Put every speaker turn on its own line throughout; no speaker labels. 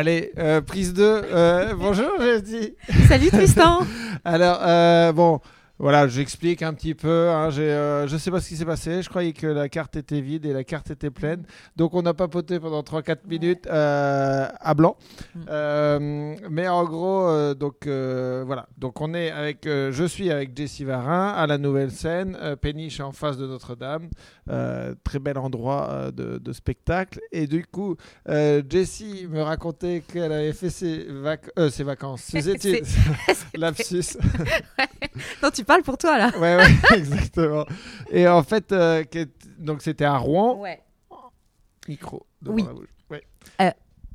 Allez, euh, prise 2. Euh, bonjour, j'ai dit.
Salut Tristan.
Alors, euh, bon, voilà, j'explique un petit peu. Hein, euh, je sais pas ce qui s'est passé. Je croyais que la carte était vide et la carte était pleine. Donc, on a papoté pendant 3-4 minutes euh, à blanc.
Mm.
Euh, mais en gros, donc voilà. Donc, on est avec. je suis avec Jessie Varin à la nouvelle scène. Péniche en face de Notre-Dame. Très bel endroit de, de spectacle. Et du coup, Jessie me racontait qu'elle avait fait ses, vac- ses vacances, ses études. Lapsus?
non, tu parles pour toi là.
Ouais, ouais, exactement. Et en fait, euh, donc c'était à Rouen.
Ouais.
Micro
Oui.
la bouche. Ouais.
Euh,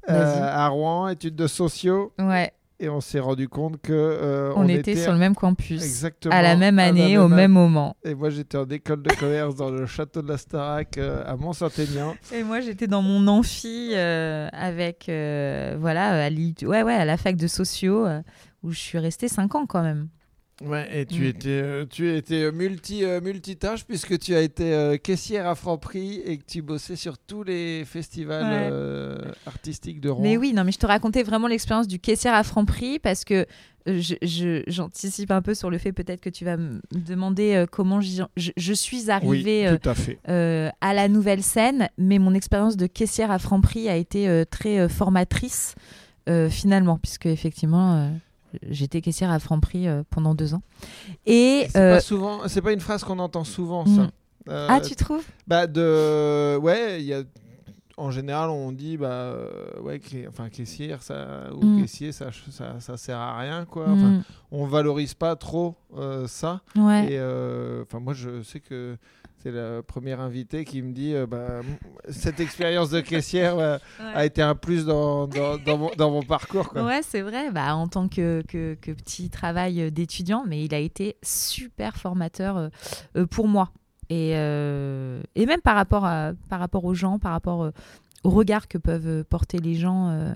Euh, à Rouen, études de sociaux.
Ouais.
Et on s'est rendu compte que euh,
On, était, sur le même campus.
exactement
À la même
la
année, au même moment.
Et moi, j'étais en école de commerce dans le château de la Starac euh, à Mont-Saint-Aignan.
Et moi, j'étais dans mon amphi euh, avec, voilà, à, ouais, ouais, à la fac de sociaux, où je suis restée 5 ans quand même.
Ouais, et tu
Mm.
étais, euh, tu étais multi, euh, multitâche puisque tu as été euh, caissière à Franprix et que tu bossais sur tous les festivals
Ouais.
euh, artistiques de Rouen.
Mais oui, non, mais je te racontais vraiment l'expérience du caissière à Franprix parce que euh, je- je- j'anticipe un peu sur le fait peut-être que tu vas me demander euh, comment je, je suis arrivée euh,
tout à fait.
euh, à la nouvelle scène, mais mon expérience de caissière à Franprix a été euh, très euh, formatrice euh, finalement, puisque effectivement euh, j'étais caissière à Franprix euh, pendant deux ans. Et
C'est
euh,
pas souvent, c'est pas une phrase qu'on entend souvent, ça.
Mm.
Euh,
ah, tu trouves?
Bah de, ouais, il y a. En général, on dit bah euh, ouais, enfin caissière, ça ou
Mm.
caissier, ça, ça, ça sert à rien quoi. Enfin,
Mm,
on valorise pas trop euh, ça.
Ouais.
Et euh, enfin, moi, je sais que c'est la première invitée qui me dit euh, bah, cette expérience de caissière a été un plus dans, dans, dans mon, dans mon parcours. Quoi.
Ouais, c'est vrai, bah, en tant que, que, que petit travail d'étudiant, mais il a été super formateur pour moi. Et, euh, et même par rapport, à, par rapport aux gens, par rapport euh, au regard que peuvent euh, porter les gens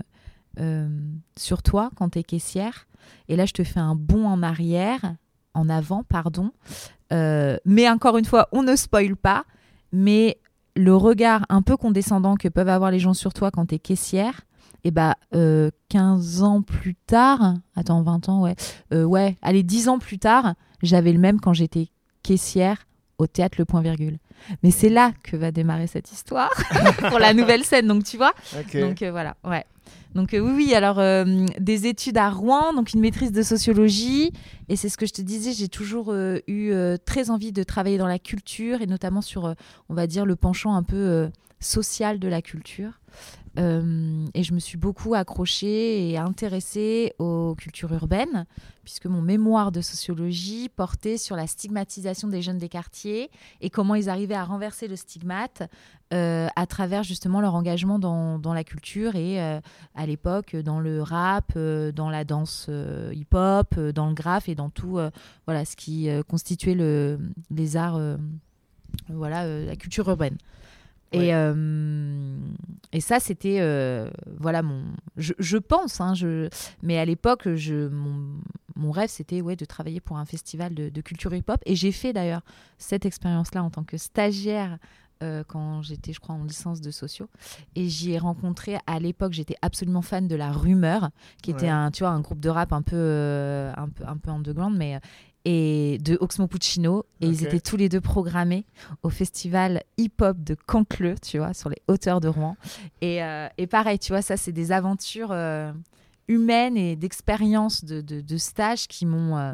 sur toi quand tu es caissière. Et là, je te fais un bond en arrière, en avant, pardon. Mais encore une fois, on ne spoile pas, mais le regard un peu condescendant que peuvent avoir les gens sur toi quand tu es caissière, et bah euh, 15 ans plus tard, attends 20 ans ouais, ouais, allez 10 ans plus tard, j'avais le même quand j'étais caissière au théâtre Le Point Virgule. Mais c'est là que va démarrer cette histoire pour la nouvelle scène, donc tu vois. Donc euh, voilà, ouais. Donc euh, oui, oui, alors euh, des études à Rouen, donc une maîtrise de sociologie, et c'est ce que je te disais, j'ai toujours eu très envie de travailler dans la culture, et notamment sur, on va dire, le penchant un peu social de la culture. Euh, et je me suis beaucoup accrochée et intéressée aux cultures urbaines, puisque mon mémoire de sociologie portait sur la stigmatisation des jeunes des quartiers et comment ils arrivaient à renverser le stigmate euh, à travers justement leur engagement dans, la culture et euh, à l'époque dans le rap, dans la danse hip-hop, dans le graphe et dans tout voilà, ce qui constituait le, les arts, voilà, la culture urbaine.
Ouais.
Et, euh, et ça, c'était, euh, voilà, mon. Je, je pense, hein, je, mais à l'époque, je, mon, mon rêve, c'était ouais, de travailler pour un festival de, de culture hip-hop. Et j'ai fait d'ailleurs cette expérience-là en tant que stagiaire euh, quand j'étais, je crois, en licence de sociaux. Et j'y ai rencontré, à l'époque, j'étais absolument fan de La Rumeur, qui était un, tu vois, un groupe de rap un peu, euh, un peu, un peu underground, mais. Et de Oxmo Puccino, et ils étaient tous les deux programmés au festival hip-hop de Cancleux, tu vois, sur les hauteurs de Rouen. Et, euh, et pareil, tu vois, ça, c'est des aventures euh, humaines et d'expériences de, de, de stages qui m'ont. euh,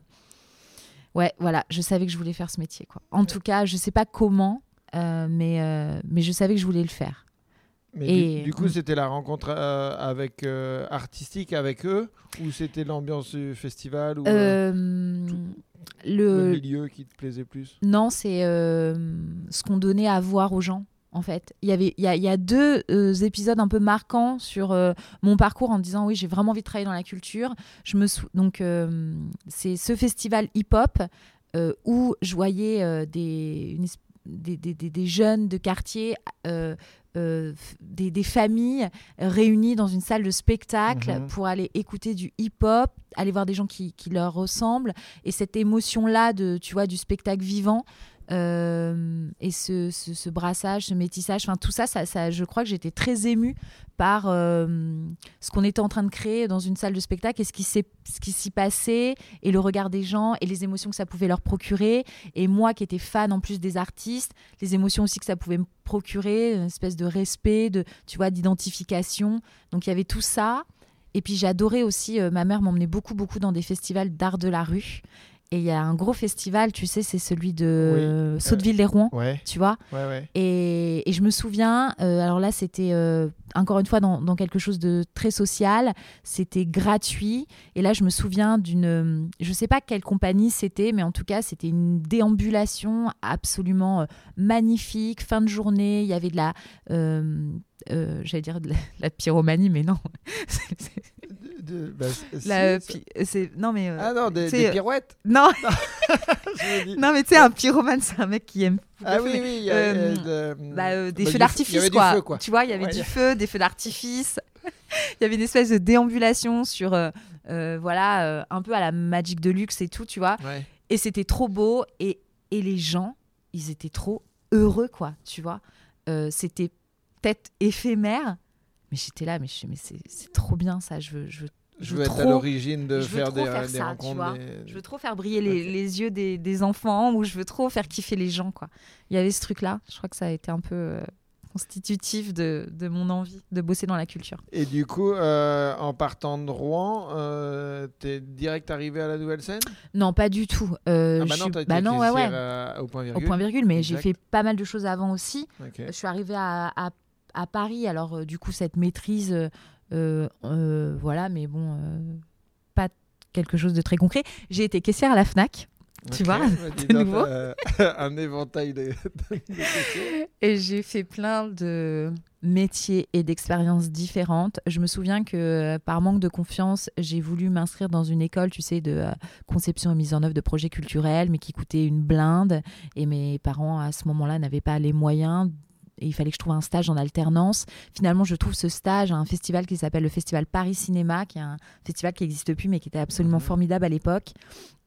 Ouais, voilà, je savais que je voulais faire ce métier, quoi. En tout cas, je sais pas comment, mais, mais je savais que je voulais le faire.
Mais
Et-
du, du coup,
Mm.
c'était la rencontre euh, avec euh, artistique avec eux ou c'était l'ambiance du festival ou euh, le
le,
milieu qui te plaisait plus
Non, c'est euh, ce qu'on donnait à voir aux gens. En fait, il y avait, il y a, il y a deux euh, épisodes un peu marquants sur euh, mon parcours en disant oui, j'ai vraiment envie de travailler dans la culture. Je me sou- donc euh, c'est ce festival hip-hop où je voyais une des- des- des jeunes de quartier, euh, des familles réunies dans une salle de spectacle
Mhm.
pour aller écouter du hip-hop, aller voir des gens qui, qui leur ressemblent. Et cette émotion-là de, tu vois, du spectacle vivant, euh, et ce, ce, brassage, ce métissage, enfin tout ça, ça, ça, je crois que j'étais très émue par euh, ce qu'on était en train de créer dans une salle de spectacle et ce qui s'est- ce qui s'y passait et le regard des gens et les émotions que ça pouvait leur procurer. Et moi qui étais fan en plus des artistes, les émotions aussi que ça pouvait me procurer, une espèce de respect, de, tu vois, d'identification. Donc il y avait tout ça. Et puis j'adorais aussi, euh, ma mère m'emmenait beaucoup, beaucoup dans des festivals d'art de la rue. Et il y a un gros festival, tu sais, c'est celui de
Oui,
euh, Sotteville-les-Rouen,
Ouais,
tu vois.
ouais, ouais.
Et, et je me souviens, euh, alors là, c'était euh, encore une fois dans, dans quelque chose de très social, c'était gratuit. Et là, je me souviens d'une, je sais pas quelle compagnie c'était, mais en tout cas, c'était une déambulation absolument euh, magnifique. Fin de journée, il y avait de la, euh, j'allais dire de la, la pyromanie, mais non.
De- bah, si, ça-
pi- c'est non mais euh,
Ah non, des,
euh,
pirouettes.
non, non mais tu sais, un pyromane, c'est un mec qui aime
Ah oui, il y
euh,
euh,
euh, des feux d'artifice quoi. Tu vois, il y avait
Ouais.
du feu, des feux d'artifice. il y avait une espèce de déambulation sur euh, euh, voilà, euh, un peu à la Magic de luxe et tout, tu vois.
Ouais.
Et c'était trop beau et et les gens, ils étaient trop heureux quoi, tu vois. Euh, c'était peut-être éphémère, mais j'étais là mais je mais c'est trop bien ça, je veux je veux
Je
veux
veux être à l'origine de faire des,
faire
des
ça, tu
rencontres. des-
Je veux trop faire briller les, yeux des, des enfants ou je veux trop faire kiffer les gens. quoi. Il y avait ce truc-là. Je crois que ça a été un peu euh, constitutif de, de mon envie de bosser dans la culture.
Et du coup, euh, en partant de Rouen, euh, t'es direct arrivé à la nouvelle scène?
Non, pas du tout. Euh,
Ah bah non,
suis-
t'as été
bah non, ouais,
caissière,
ouais.
euh, au point
Au
virgule.
point virgule, mais j'ai fait pas mal de choses avant aussi. Je suis arrivée à, à, à Paris, alors euh, du coup, cette maîtrise, euh, euh, voilà, mais bon, pas quelque chose de très concret. J'ai été caissière à la FNAC. Tu vois,
bah,
de nouveau.
euh, un éventail de, de- de questions.
Et j'ai fait plein de métiers et d'expériences différentes. Je me souviens que par manque de confiance, j'ai voulu m'inscrire dans une école, tu sais, de conception et mise en œuvre de projets culturels, mais qui coûtait une blinde. Et mes parents, à ce moment-là, n'avaient pas les moyens. Et il fallait que je trouve un stage en alternance. Finalement, je trouve ce stage à un festival qui s'appelle le Festival Paris Cinéma, qui est un festival qui n'existe plus, mais qui était absolument
Mhm.
formidable à l'époque.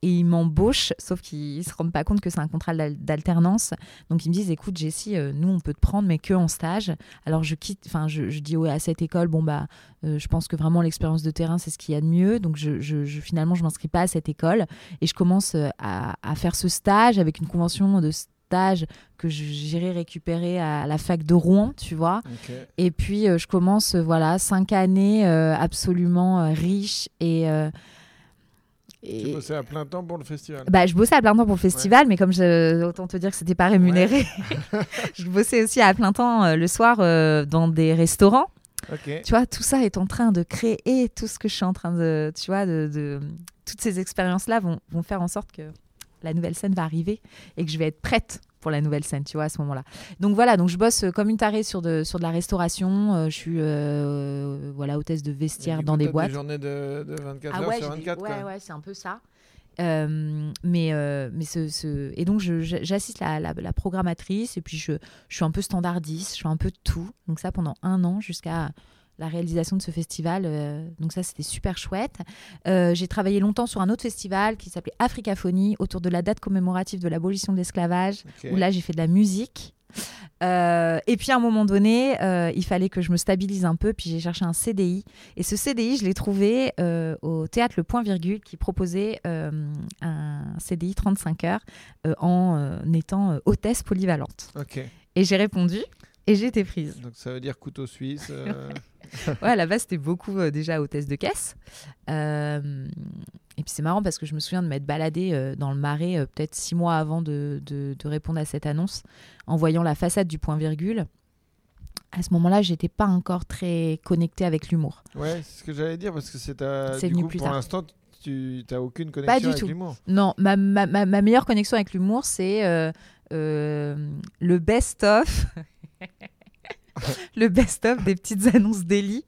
Et ils m'embauchent, sauf qu'ils ne se rendent pas compte que c'est un contrat d'al- d'alternance. Donc ils me disent, écoute Jessie, euh, nous on peut te prendre, mais que en stage. Alors je quitte, enfin je, je dis ouais, à cette école, bon bah, euh, je pense que vraiment l'expérience de terrain c'est ce qu'il y a de mieux. Donc je, je- je- finalement je m'inscris pas à cette école et je commence euh, à, à faire ce stage avec une convention de stage que j'irai récupérer à la fac de Rouen, tu vois. Et puis euh, je commence euh, voilà cinq années euh, absolument riches et euh,
Tu
et-
bossais à plein temps pour le festival.
bah, je bossais à plein temps pour le festival, mais comme je, autant te dire que c'était pas rémunéré, je bossais aussi à plein temps euh, le soir euh, dans des restaurants. Tu vois, tout ça est en train de créer tout ce que je suis en train de, tu vois, de, de- toutes ces expériences-là vont, vont faire en sorte que la nouvelle scène va arriver et que je vais être prête pour la nouvelle scène, tu vois, à ce moment-là. Donc voilà, donc je bosse euh, comme une tarée sur de, sur de la restauration. euh, je suis, euh, voilà, hôtesse de vestiaire dans des boîtes.
Des journées de, de 24
Ah
heures sur
j'ai des-
24.
ouais,
quoi.
ouais, c'est un peu ça. Euh, mais mais ce, ce- et donc j'assiste la, la, la programmatrice et puis je, je suis un peu standardiste, je fais un peu de tout. Donc ça pendant un an jusqu'à la réalisation de ce festival. euh, donc ça c'était super chouette. Euh, J'ai travaillé longtemps sur un autre festival qui s'appelait Africaphonie autour de la date commémorative de l'abolition de l'esclavage où là j'ai fait de la musique. Euh, et puis à un moment donné, il fallait que je me stabilise un peu, puis j'ai cherché un CDI. Et ce CDI, je l'ai trouvé au théâtre Le Point Virgule qui proposait un CDI 35 heures en étant hôtesse polyvalente. Et j'ai répondu et j'ai été prise.
Donc ça veut dire couteau suisse. euh,
Ouais, à la base, c'était beaucoup euh, déjà hôtesse de caisse. Euh, et puis c'est marrant parce que je me souviens de m'être baladée euh, dans le marais peut-être six mois avant de, de- de répondre à cette annonce en voyant la façade du point virgule. À ce moment-là, j'étais pas encore très connectée avec l'humour.
Ouais, c'est ce que j'allais dire parce que c'est ta.
C'est venu
coup,
plus
pour l'instant, tu n'as aucune connexion
du
avec l'humour.
Non, ma, ma, ma- ma meilleure connexion avec l'humour, c'est euh, euh, le best-of. le best-of des petites annonces d'Eli.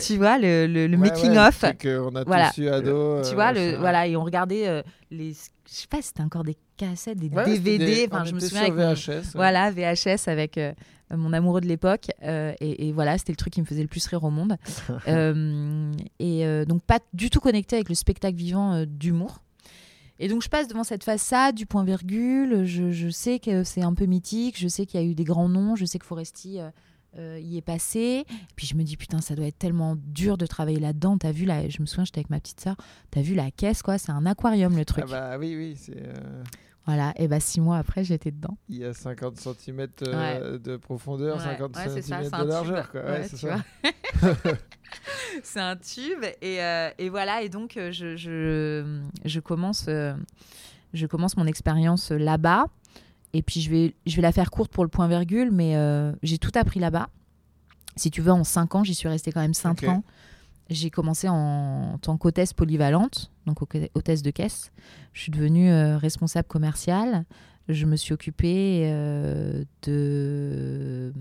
Tu vois, le, le, le
Ouais,
making-of.
ouais, qu'on a
Voilà.
tous eu ado.
tu
euh,
vois, le, voilà, et on regardait euh, les. Je sais pas si c'était encore des cassettes, des
Ouais,
DVD. Enfin,
on
je me souviens avec
VHS.
Voilà, VHS avec euh, mon amoureux de l'époque. euh, et, et voilà, c'était le truc qui me faisait le plus rire au monde. Euh, et euh, donc, pas du tout connecté avec le spectacle vivant euh, d'humour. Et donc je passe devant cette façade du point virgule, je, sais que c'est un peu mythique, je sais qu'il y a eu des grands noms, je sais que Foresti euh, euh, y est passé. Puis je me dis putain ça doit être tellement dur de travailler là-dedans. T'as vu là, je me souviens j'étais avec ma petite sœur, t'as vu la caisse quoi, c'est un aquarium le truc.
Ah bah oui oui c'est. euh,
Voilà, et bah six mois après j'étais dedans.
Il y a 50 cm de profondeur,
Ouais,
50
ouais, ça,
cm de largeur. C'est
un tube et, euh, et voilà et donc euh, je, je, je commence euh, je commence mon expérience là-bas. Et puis je vais je vais la faire courte pour le point virgule mais euh, j'ai tout appris là-bas. Si tu veux en 5 ans j'y suis restée quand même 5
Ok.
ans. J'ai commencé en, en tant qu'hôtesse polyvalente donc hôte- hôtesse de caisse je suis devenue euh, responsable commerciale je me suis occupée euh, de,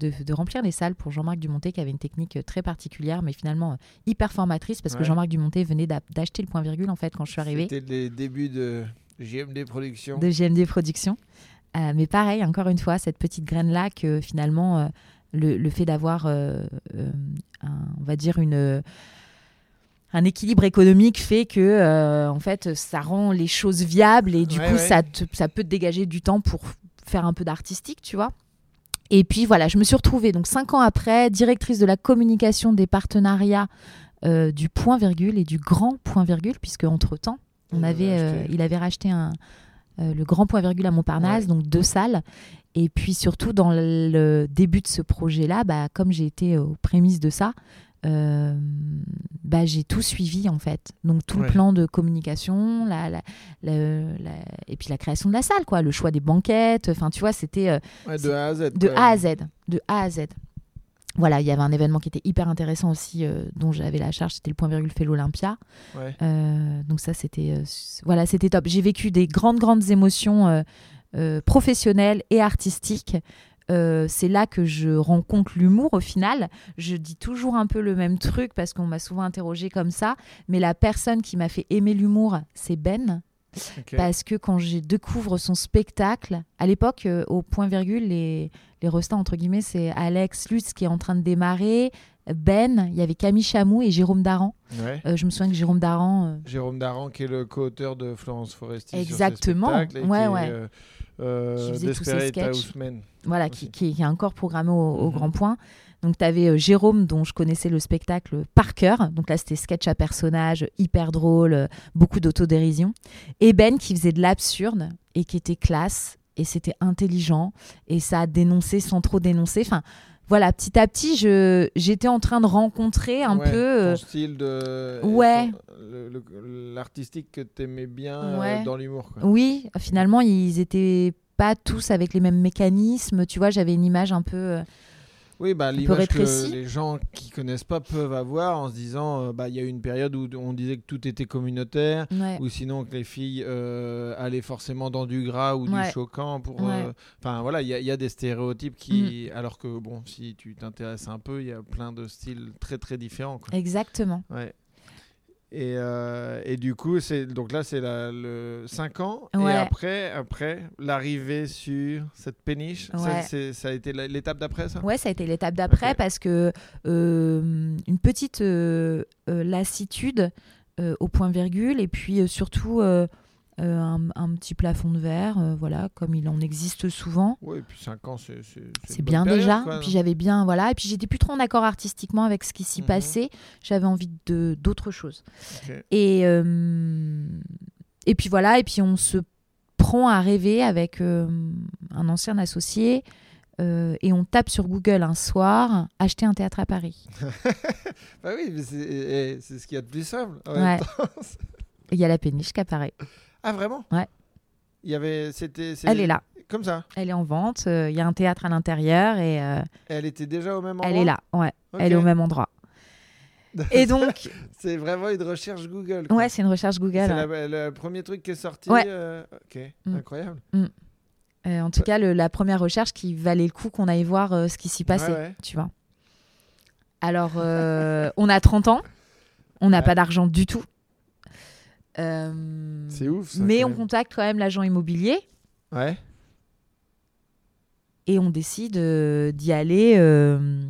de, de remplir les salles pour Jean-Marc Dumontet, qui avait une technique euh, très particulière, mais finalement hyper formatrice, parce que. Jean-Marc Dumontet venait d'a- d'acheter le point virgule en fait quand je suis arrivée
C'était les débuts de JMD Productions.
de GMD Productions. Euh, mais pareil, encore une fois, cette petite graine-là que finalement, le, le fait d'avoir, on va dire, une, un équilibre économique fait que, euh, en fait, ça rend les choses viables et du
Ouais,
coup,
ouais.
Ça, te- ça peut te dégager du temps pour faire un peu d'artistique, tu vois. Et puis voilà, je me suis retrouvée, donc cinq ans après, directrice de la communication des partenariats euh, du point virgule et du grand point virgule, puisque entre-temps, on
Il
avait,
avait
euh, il avait racheté un, le grand point virgule à Montparnasse,
Ouais.
donc deux salles. Et puis surtout dans le début de ce projet-là, bah, comme j'ai été aux prémices de ça, euh, bah, j'ai tout suivi en fait. Donc tout
Ouais.
le plan de communication, la, la- la- la- et puis la création de la salle, quoi, le choix des banquettes. Enfin, tu vois, c'était euh,
Ouais, de A à Z.
de. A à Z, de A à Z. Voilà, il y avait un événement qui était hyper intéressant aussi, euh, dont j'avais la charge, c'était le point virgule fait l'Olympia. Donc ça, c'était voilà, c'était top. J'ai vécu des grandes, grandes émotions euh, professionnelles et artistiques. Euh, c'est là que je rencontre l'humour au final. Je dis toujours un peu le même truc parce qu'on m'a souvent interrogé comme ça. Mais la personne qui m'a fait aimer l'humour, c'est Ben. Parce que quand je découvre son spectacle, à l'époque, euh, au point virgule, les, les restats, entre guillemets, c'est Alex Lutz qui est en train de démarrer, Ben, il y avait Camille Chamou et Jérôme Daran.
Ouais.
Euh, je me souviens que Jérôme Daran, euh,
Jérôme Daran, qui est le co-auteur de Florence Foresti. sur ses
Exactement. Ouais, ouais.
Euh, euh,
Qui faisait tous ses
Desperate. Houseman.
voilà, qui, qui- qui est encore programmé au, au
Mhm.
Grand Point. Donc, tu avais Jérôme, dont je connaissais le spectacle par cœur. Donc là, c'était sketch à personnage, hyper drôle, euh, beaucoup d'autodérision. Et Ben, qui faisait de l'absurde et qui était classe. Et c'était intelligent. Et ça a dénoncé sans trop dénoncer. Enfin, voilà, petit à petit, je, j'étais en train de rencontrer un
Ouais,
peu. euh,
Ton style de.
ouais.
ton- le- le- L'artistique que tu aimais bien euh, dans l'humour.
Oui, finalement, ils étaient pas tous avec les mêmes mécanismes. Tu vois, j'avais une image un peu.
Oui, bah, l'image que les gens qui connaissent pas peuvent avoir en se disant euh, bah, il y a eu une période où on disait que tout était communautaire.
ouais.
Ou sinon que les filles euh, allaient forcément dans du gras ou
Ouais.
du choquant pour.
Ouais.
euh, Enfin voilà, il y, a- il y a des stéréotypes qui.
Mm.
Alors que bon, si tu t'intéresses un peu, il y a plein de styles très très différents. Quoi.
Exactement.
Ouais. Et, euh, et du coup, c'est donc là, c'est le 5 ans. Et après, après l'arrivée sur cette péniche, ça,
Ouais.
c'est- ça a été l'étape d'après, ça?
Ouais, ça a été l'étape d'après parce que euh, une petite euh, lassitude au point virgule et puis surtout euh, un, un petit plafond de verre, euh, voilà, comme il en existe souvent.
Oui, et puis 5 ans, c'est
bien
période,
déjà.
quoi.
Puis j'avais bien, voilà, et puis j'étais plus trop en accord artistiquement avec ce qui s'y
Mhm.
passait. J'avais envie de d'autres choses. Et euh, et puis voilà, et puis on se prend à rêver avec un ancien associé. euh, et on tape sur Google un soir, acheter un théâtre à Paris.
Bah oui, mais c'est ce qu'il y a de plus simple. en
Ouais.
même temps.
Il y a la péniche qui apparaît.
Ah vraiment?
Ouais.
Il y avait, c'était,
Elle est là.
Comme ça?
Elle est en vente. euh, Il y a un théâtre à l'intérieur et euh,
Elle était déjà au même endroit?
elle est là. Ouais, elle est au même endroit. Et donc,
C'est vraiment une recherche Google. quoi.
ouais, c'est une recherche Google.
C'est
ouais.
le premier truc qui est sorti.
Ouais.
euh, ok,
Mm.
incroyable.
Euh, en tout cas, le- la première recherche qui valait le coup qu'on aille voir euh, ce qui s'y passait. Tu vois. Alors, on a 30 ans. On n'a pas d'argent du tout. Euh,
C'est ouf. ça,
mais on contacte quand même l'agent immobilier
Ouais.
et on décide euh, d'y aller euh,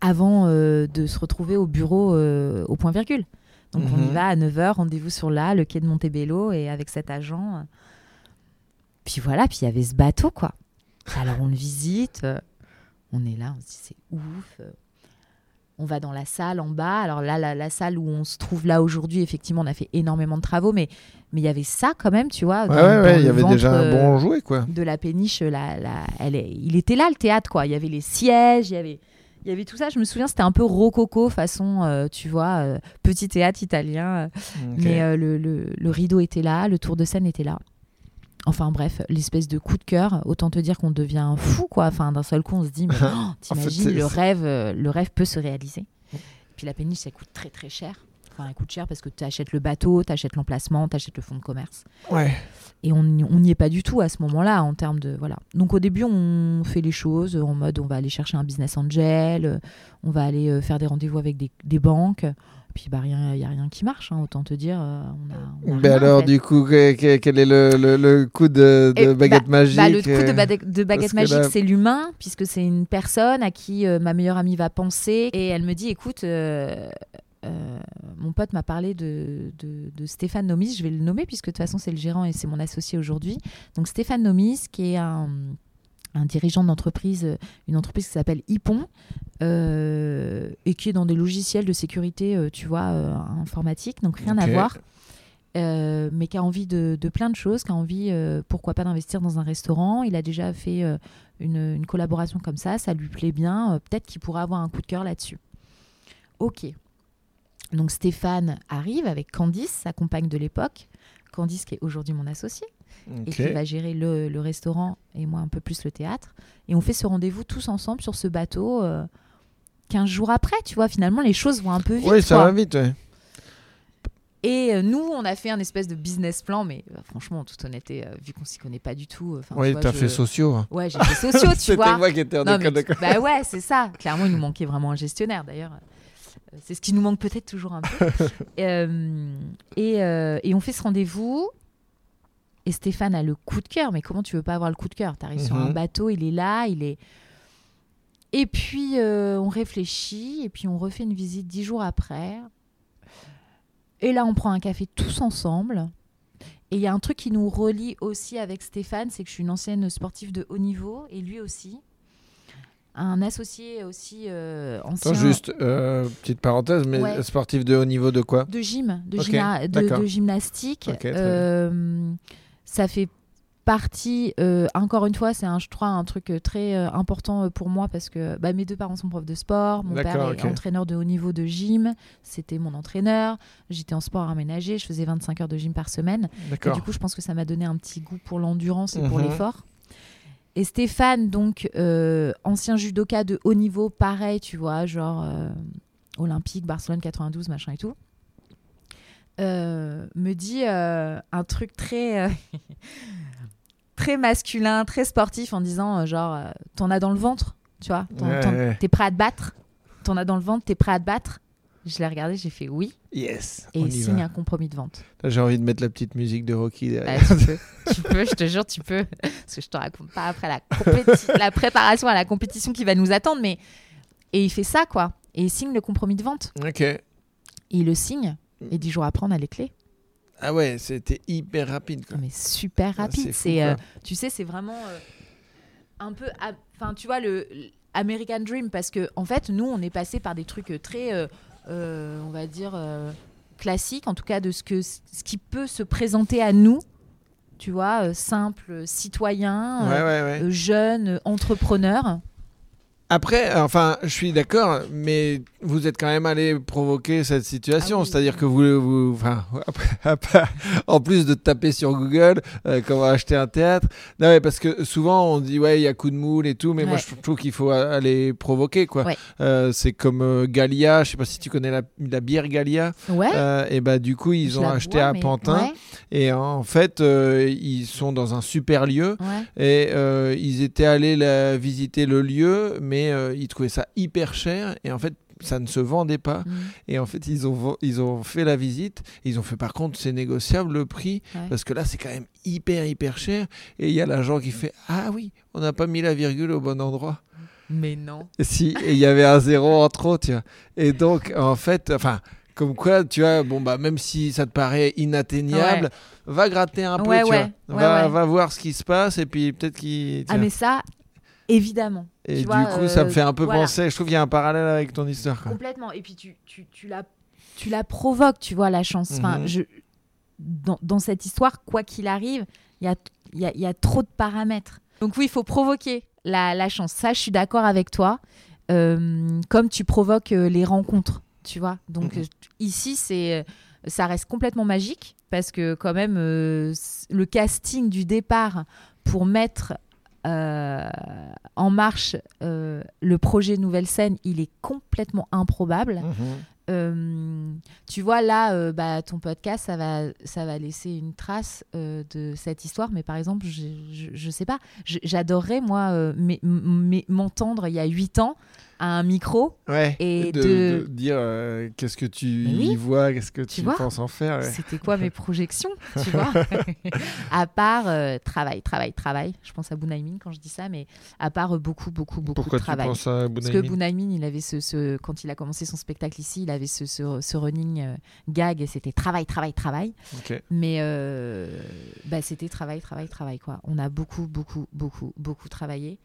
avant euh, de se retrouver au bureau euh, au point virgule. Donc on y
Mhm.
va à 9h, rendez-vous sur là, le quai de Montebello, et avec cet agent. euh. Puis voilà, puis il y avait ce bateau, quoi. Alors on le visite, euh, on est là, on se dit c'est ouf. On va dans la salle en bas. Alors là, la, la salle où on se trouve là aujourd'hui, effectivement, on a fait énormément de travaux, mais mais il y avait ça quand même, tu vois.
Ouais, ouais, il y avait déjà un
euh,
bon jouet, quoi.
de la péniche, la, la- elle est- il était là le théâtre quoi. Il y avait les sièges, il y avait, il y avait tout ça. Je me souviens, c'était un peu rococo façon, euh, tu vois, euh, petit théâtre italien. Mais euh, le, le- le rideau était là, le tour de scène était là. Enfin bref, l'espèce de coup de cœur. Autant te dire qu'on devient fou quoi. Enfin d'un seul coup, on se dit, mais oh,
En fait,
t'imagines, le rêve, euh, le rêve peut se réaliser. Puis la péniche, ça coûte très très cher. Enfin, elle coûte cher parce que tu achètes le bateau, tu achètes l'emplacement, tu achètes le fonds de commerce.
Ouais.
Et on n'y est pas du tout à ce moment-là en termes de voilà. Donc au début on fait les choses en mode on va aller chercher un business angel, euh, on va aller euh, faire des rendez-vous avec des, des banques. Puis bah rien, il y a rien qui marche, hein, autant te dire. euh, on a, on a
Ben
rien, en
alors,
fait.
du coup, que- que- quel est le, le- le coup de, de
Et
baguette magique
Bah, le coup de,
euh,
de baguette magique,
là-
c'est l'humain, puisque c'est une personne à qui euh, ma meilleure amie va penser. Et elle me dit, écoute, euh, euh, mon pote m'a parlé de, de- de Stéphane Nomis, je vais le nommer, puisque de toute façon c'est le gérant et c'est mon associé aujourd'hui. Donc Stéphane Nomis, qui est un, un dirigeant d'entreprise, euh, une entreprise qui s'appelle Ipon, euh, et qui est dans des logiciels de sécurité, euh, tu vois, euh, informatique, donc rien à voir. Mais qui a envie de, de plein de choses, qui a envie, pourquoi pas, d'investir dans un restaurant. Il a déjà fait une, une collaboration comme ça, ça lui plaît bien. Peut-être qu'il pourra avoir un coup de cœur là-dessus. Ok. Donc Stéphane arrive avec Candice, sa compagne de l'époque. Candice qui est aujourd'hui mon associé et qui va gérer le, le restaurant et moi un peu plus le théâtre. Et on fait ce rendez-vous tous ensemble sur ce bateau. euh, 15 jours après, tu vois, finalement, les choses vont un peu vite.
Oui, ça
quoi.
va vite, ouais.
Et euh, nous, on a fait un espèce de business plan, mais euh, franchement, en toute honnêteté, euh, vu qu'on s'y connaît pas du tout. euh, tu
Oui, t'as
je-
fait sociaux. hein.
Ouais, j'ai fait sociaux, tu
C'était
vois.
moi qui étais en
Non, mais tu- bah ouais, c'est ça. Clairement, il nous manquait vraiment un gestionnaire, d'ailleurs. C'est ce qui nous manque peut-être toujours un peu. Euh, et, euh, et on fait ce rendez-vous. Et Stéphane a le coup de cœur. Mais comment tu veux pas avoir le coup de cœur? T'arrives sur un
Mhm.
bateau, il est là, il est. Et puis euh, on réfléchit, et puis on refait une visite dix jours après. Et là, on prend un café tous ensemble. Et il y a un truc qui nous relie aussi avec Stéphane, c'est que je suis une ancienne sportive de haut niveau, et lui aussi. Un associé aussi euh, ancien
Attends, juste, euh, petite parenthèse, mais
Ouais.
sportif de haut niveau de quoi?
De gym, de,
Ok,
gymna- de- de gymnastique. Euh, ça fait partie, euh, encore une fois, c'est un, je crois un truc euh, très euh, important pour moi parce que bah, mes deux parents sont profs de sport, mon père est
ok.
entraîneur de haut niveau de gym, c'était mon entraîneur, j'étais en sport aménagé, je faisais 25 heures de gym par semaine. Et du coup, je pense que ça m'a donné un petit goût pour l'endurance et pour
Mhm.
l'effort. Et Stéphane, donc, euh, ancien judoka de haut niveau, pareil, tu vois, genre Olympique, Barcelone 92, machin et tout, euh, me dit euh, un truc très, euh, très masculin, très sportif, en disant, genre, t'en as dans le ventre, tu vois,
Ouais, ouais.
t'es prêt à te battre, t'en as dans le ventre, t'es prêt à te battre? Je l'ai regardé, j'ai fait oui,
Yes.
et signe un compromis de vente.
J'ai envie de mettre la petite musique de Rocky
Bah,
derrière.
tu peux, tu peux, je te jure, tu peux. Parce que je te raconte pas après la, la préparation à la compétition qui va nous attendre. Mais... Et il fait ça, quoi. Et il signe le compromis de vente.
ok.
Et il le signe. Et dix jours après, on a les clés.
Ah ouais, c'était hyper rapide. Quoi.
Mais super
Ah,
rapide.
c'est
euh, tu sais, c'est vraiment euh, un peu. Enfin, tu vois, le American Dream. Parce que, en fait, nous, on est passé par des trucs euh, très, euh, on va dire, classiques, en tout cas, de ce, que, ce qui peut se présenter à nous. Tu vois, simple citoyen.
Ouais, ouais, ouais.
jeune entrepreneur.
Après, enfin, je suis d'accord, mais vous êtes quand même allé provoquer cette situation.
Ah oui.
C'est-à-dire que vous, vous enfin, en plus de taper sur Google euh, comment acheter un théâtre, non, mais parce que souvent on dit ouais, il y a coup de moule et tout, mais moi je trouve qu'il faut aller provoquer quoi.
Ouais.
Euh, c'est comme euh, Gallia, je sais pas si tu connais la, la bière Gallia.
Ouais.
Euh, et bah du coup ils
je
ont acheté
vois,
à
mais-
Pantin et en fait ils sont dans un super lieu. Et ils étaient allés la- visiter le lieu, mais euh, ils trouvaient ça hyper cher. Et en fait, ça ne se vendait pas.
Mm.
Et en fait, ils ont, ils ont fait la visite. Ils ont fait par contre, c'est négociable le prix.
Ouais.
Parce que là, c'est quand même hyper, hyper cher. Et il y a l'agent qui fait Ah oui, on n'a pas mis la virgule au bon endroit.
Mais non.
Et si, et il y avait un zéro en trop, tiens. Et donc, en fait, enfin. Comme quoi, tu vois, bon, bah, même si ça te paraît inatteignable, va gratter un peu, tu vois. va, va voir ce qui se passe et puis peut-être qu'il.
Ah mais ça, évidemment.
Et
tu
du
vois,
coup, ça me
euh,
fait un peu
voilà.
penser. Je trouve qu'il y a un parallèle avec ton histoire. Quoi.
Complètement. Et puis tu, tu, tu, la, tu la provoques, tu vois, la chance. Enfin,
Mhm.
je, dans, dans cette histoire, quoi qu'il arrive, il y a, y, a, y a trop de paramètres. Donc oui, il faut provoquer la, la chance. Ça, je suis d'accord avec toi. Euh, comme tu provoques euh, les rencontres, tu vois. Donc
Mhm.
ici, c'est, ça reste complètement magique parce que quand même, euh, le casting du départ pour mettre euh, en marche euh, le projet Nouvelle Scène, il est complètement improbable.
Mhm.
Euh, tu vois, là, euh, bah, ton podcast, ça va, ça va laisser une trace euh, de cette histoire. Mais par exemple, je, je, je sais pas, j'adorerais, moi, m'entendre il y a 8 ans à un micro.
Ouais.
Et
de,
de-
de dire qu'est-ce que tu
oui.
y vois, qu'est-ce que tu,
vois
penses en faire. ouais.
C'était quoi mes projections, tu vois? À part travail, travail, travail. Je pense à Bunaimin quand je dis ça, mais à part beaucoup, beaucoup, beaucoup
Pourquoi
de
tu
travail.
penses à
Parce que
Bunaimin
il avait ce, ce- quand il a commencé son spectacle ici, il avait ce, ce, ce running euh, gag et c'était travail, travail, travail. Mais euh, bah, c'était travail, travail, travail. Quoi. On a beaucoup, beaucoup, beaucoup, beaucoup travaillé.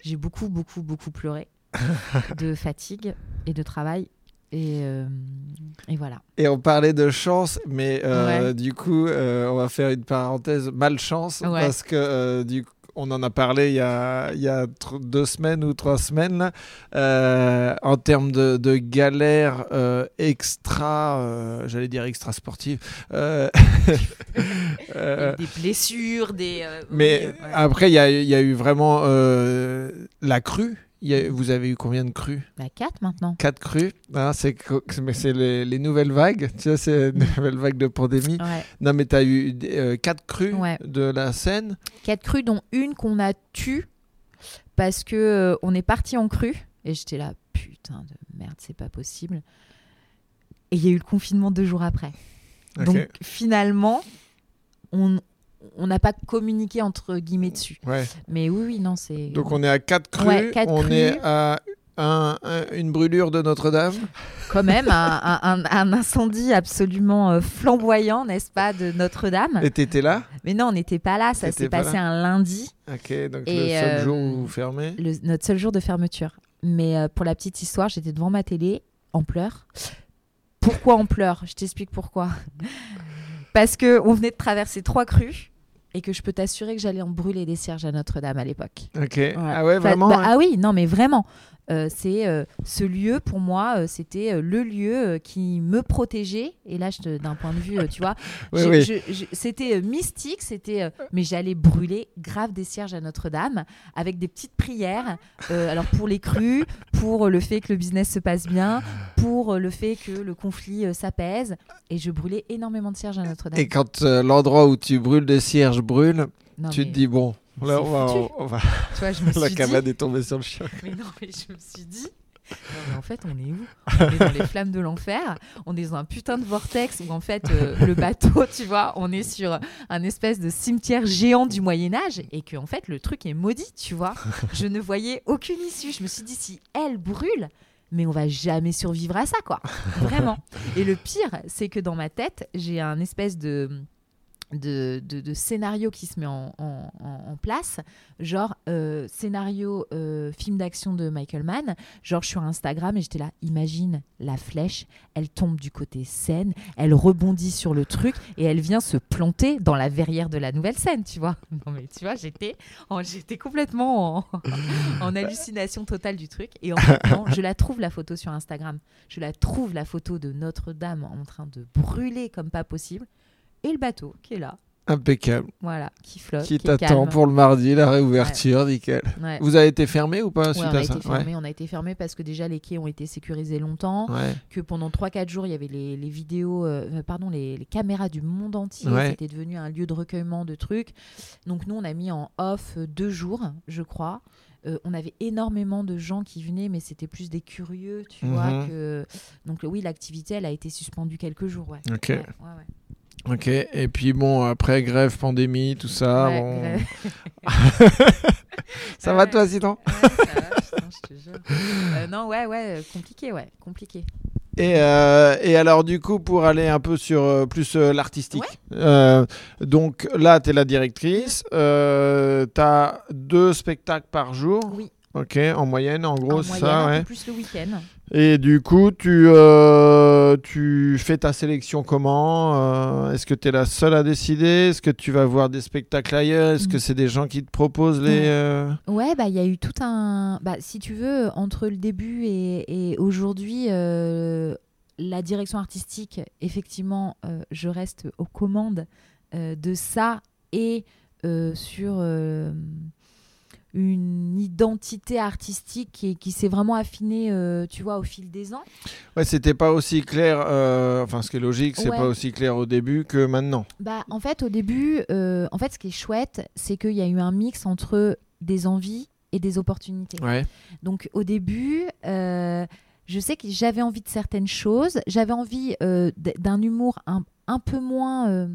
J'ai beaucoup, beaucoup, beaucoup pleuré de fatigue et de travail. Et, euh, et voilà.
Et on parlait de chance, mais euh,
Ouais.
du coup, euh, on va faire une parenthèse malchance
Ouais.
parce que du coup, on en a parlé il y a, il y a deux semaines ou trois semaines euh, en termes de, de galères euh, extra, euh, j'allais dire extra sportives. euh, euh,
des blessures, des. euh,
mais
oui, ouais.
après, il y a, il y a eu vraiment euh, la crue. Il y a- vous avez eu combien de crues?
Bah, quatre maintenant.
Quatre crues. hein, c'est mais c'est les, les nouvelles vagues. Tu vois, c'est les nouvelles vagues de pandémie.
Ouais.
Non, mais tu as eu euh, quatre crues
Ouais.
de la Seine.
Quatre crues, dont une qu'on a tue parce que euh, on est parti en crue. Et j'étais là, putain de merde, c'est pas possible. Et il y a eu le confinement deux jours après. Donc finalement, on on n'a pas communiqué entre guillemets dessus.
Ouais.
Mais oui, oui, non, c'est.
Donc on est à quatre crues.
Ouais, quatre
on
crues.
est à un- un- une brûlure de Notre-Dame.
quand même un, incendie absolument euh, flamboyant, n'est-ce pas, de Notre-Dame.
Et t'étais là?
Mais non, on n'était pas là. Ça s'est
pas
passé
là
un lundi,
Ok, donc le
Et,
seul
euh,
jour où vous fermez.
le- notre seul jour de fermeture. Mais euh, pour la petite histoire, j'étais devant ma télé en pleurs. Pourquoi en pleurs? Je t'explique pourquoi. Parce que on venait de traverser trois crues et que je peux t'assurer que j'allais en brûler des cierges à Notre-Dame à l'époque.
Ok. Ah ouais,
Enfin,
vraiment
bah,
hein
Ah oui, non, mais vraiment. Euh, c'est euh, ce lieu pour moi, euh, c'était le lieu qui me protégeait. Et là, d'un point de vue, tu vois,
Oui, oui.
c'était mystique, c'était, mais j'allais brûler grave des cierges à Notre-Dame avec des petites prières. alors pour les crues, pour le fait que le business se passe bien, pour le fait que le conflit s'apaise. Et je brûlais énormément de cierges à Notre-Dame.
Et quand l'endroit où tu brûles des cierges brûle,
Non,
tu
mais,
te dis bon, là on va,
foutu.
on va-
tu vois, je me
la
suis dit,
est tombée sur le chien.
Mais non, mais je me suis dit. Non, mais en fait, on est où? On est dans les flammes de l'enfer. On est dans un putain de vortex où, en fait, euh, le bateau, tu vois, on est sur un espèce de cimetière géant du Moyen-Âge et que, en fait, le truc est maudit, tu vois. Je ne voyais aucune issue. Je me suis dit, si elle brûle, mais on va jamais survivre à ça, quoi. Vraiment. Et le pire, c'est que dans ma tête, j'ai un espèce de. De, scénario qui se met en, place, genre euh, scénario euh, film d'action de Michael Mann, genre je suis sur Instagram et j'étais là, imagine la flèche, elle tombe du côté scène, elle rebondit sur le truc et elle vient se planter dans la verrière de la nouvelle scène, tu vois. Non mais tu vois, j'étais j'étais complètement en, en hallucination totale du truc. Et en fait, non, je la trouve la photo sur Instagram, je la trouve la photo de Notre-Dame en train de brûler comme pas possible et le bateau qui est là,
Impeccable.
voilà, qui flotte,
Qui t'attend pour le mardi, la réouverture, nickel.
Ouais.
Vous avez été fermé ou pas
Ouais,
suite
on a
à ça
été fermé, on a été fermé parce que déjà les quais ont été sécurisés longtemps, que pendant 3-4 jours il y avait les, les vidéos, euh, pardon, les, les caméras du monde entier, c'était devenu un lieu de recueillement de trucs. Donc nous on a mis en off euh, deux jours, je crois. Euh, on avait énormément de gens qui venaient, mais c'était plus des curieux, tu vois.
Mhm.
Que... Donc oui, l'activité elle a été suspendue quelques jours.
Ok. Ok. Et puis bon, après grève, pandémie, tout ça.
Ouais,
bon.
grève.
ça va toi sinon
Ouais, ça va, putain, je te jure. Euh, non, ouais, ouais, euh, compliqué, ouais, compliqué.
Et, euh, et alors, du coup, pour aller un peu sur euh, plus euh, l'artistique, donc là, tu es la directrice, tu as deux spectacles par jour,
Oui,
ok, en moyenne, en gros,
en
c'est
moyenne,
ça,
un
ouais.
peu plus le week-end.
Et du coup, tu, euh, tu fais ta sélection comment Euh, Est-ce que tu es la seule à décider Est-ce que tu vas voir des spectacles ailleurs Est-ce que
Mhm.
c'est des gens qui te proposent les...
Ouais.
euh,
Ouais, bah il y a eu tout un. Bah, si tu veux, entre le début et, et aujourd'hui, la direction artistique, effectivement, je reste aux commandes de ça et sur une identité artistique qui, qui s'est vraiment affinée, euh, tu vois, au fil des ans.
Ouais, c'était pas aussi clair, euh, enfin ce qui est logique, c'est
Ouais.
pas aussi clair au début que maintenant.
Bah, en fait, au début, euh, en fait, ce qui est chouette, c'est qu'il y a eu un mix entre des envies et des opportunités.
Ouais.
Donc au début, je sais que j'avais envie de certaines choses. J'avais envie d'un humour un, un peu moins...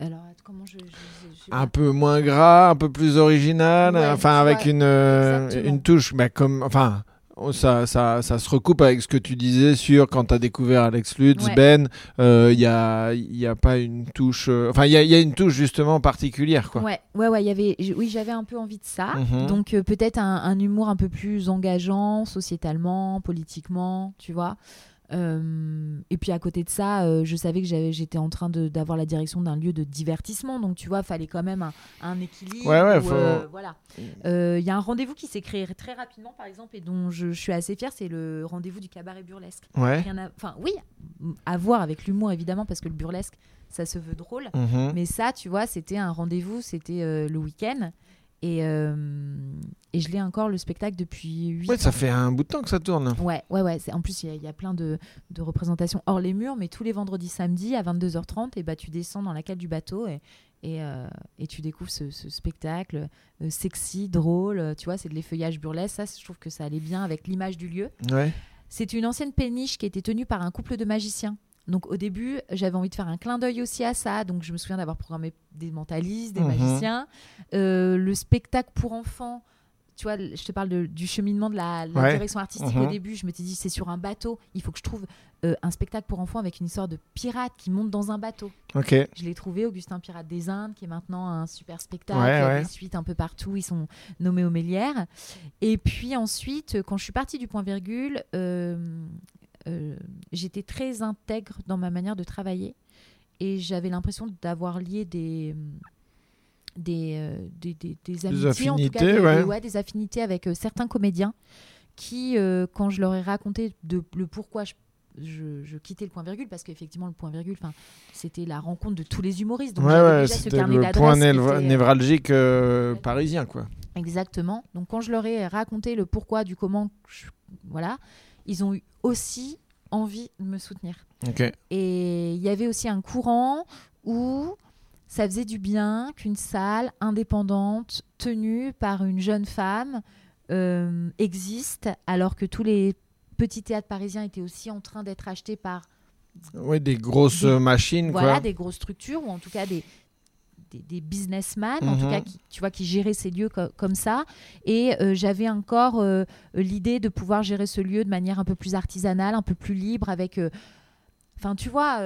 euh, euh, alors, comment je... je- je- je sais
Un peu moins gras, un peu plus original,
Ouais,
enfin avec
vois,
une, euh, une touche, bah, comme, enfin, oh, ça, ça, ça se recoupe avec ce que tu disais sur quand tu as découvert Alex Lutz,
Ouais.
Ben, il n'y a, y a pas une touche, euh, enfin il y a, y a une touche justement particulière quoi.
Ouais, ouais, ouais, y avait, oui, j'avais un peu envie de ça.
Mhm.
Donc euh, peut-être un, un humour un peu plus engageant, sociétalement, politiquement, tu vois. Euh, et puis à côté de ça, euh, je savais que j'avais, j'étais en train d'avoir la direction d'un lieu de divertissement, donc tu vois, fallait quand même un, un équilibre.
Ouais, ouais,
où,
faut-
euh, voilà. Il y a un rendez-vous qui s'est créé très rapidement, par exemple, et dont je, je suis assez fière, c'est le rendez-vous du cabaret burlesque.
Ouais.
Rien à, enfin oui, à voir avec l'humour évidemment, parce que le burlesque, ça se veut drôle.
Mhm.
Mais ça, tu vois, c'était un rendez-vous, c'était le week-end. Et, euh, et je l'ai encore le spectacle depuis 8
Ouais,
ans.
ça fait un bout de temps que ça tourne.
Ouais, ouais, ouais. c'est- En plus, il y a- il y, a plein de, de représentations hors les murs, mais tous les vendredis, samedis à 22h30, et bah, tu descends dans la cale du bateau et, et, euh, et tu découvres ce, ce spectacle euh, sexy, drôle. Tu vois, c'est de l'effeuillage burlesque. Ça, je trouve que ça allait bien avec l'image du lieu.
Ouais.
C'est une ancienne péniche qui était tenue par un couple de magiciens. Donc au début, j'avais envie de faire un clin d'œil aussi à ça. Donc je me souviens d'avoir programmé des mentalistes, des
Mhm.
magiciens. Euh, le spectacle pour enfants, tu vois, je te parle de- du cheminement de la, la
Ouais.
direction artistique.
Mhm.
Au début, je m'étais dit, c'est sur un bateau. Il faut que je trouve euh, un spectacle pour enfants avec une histoire de pirate qui monte dans un bateau.
Ok.
Je l'ai trouvé, Augustin Pirate des Indes, qui est maintenant un super spectacle.
Ouais,
Il y a
ouais.
des suites un peu partout. Ils sont nommés aux Mélières. Et puis ensuite, quand je suis partie du point virgule, euh, j'étais très intègre dans ma manière de travailler. Et j'avais l'impression d'avoir lié des. Des, euh, des, des, des amitiés, en tout cas,
ouais.
des- ouais, des affinités avec euh, certains comédiens qui, euh, quand je leur ai raconté de, le pourquoi je, je, je quittais le point virgule, parce qu'effectivement, le point virgule, c'était la rencontre de tous les humoristes. Donc
ouais, ouais,
déjà ce
le point
était, euh,
névralgique euh, parisien quoi.
Exactement. Donc quand je leur ai raconté le pourquoi du comment, je- voilà, ils ont eu aussi envie de me soutenir. Et il y avait aussi un courant où ça faisait du bien qu'une salle indépendante tenue par une jeune femme euh, existe, alors que tous les petits théâtres parisiens étaient aussi en train d'être achetés par
Ouais, des grosses
Des-
machines
voilà,
quoi.
des grosses structures, ou en tout cas des, des, des businessmen, en tout
Mhm.
cas, qui, tu vois, qui géraient ces lieux co- comme ça. Et euh, j'avais encore euh, l'idée de pouvoir gérer ce lieu de manière un peu plus artisanale, un peu plus libre, avec... euh, Enfin, tu vois,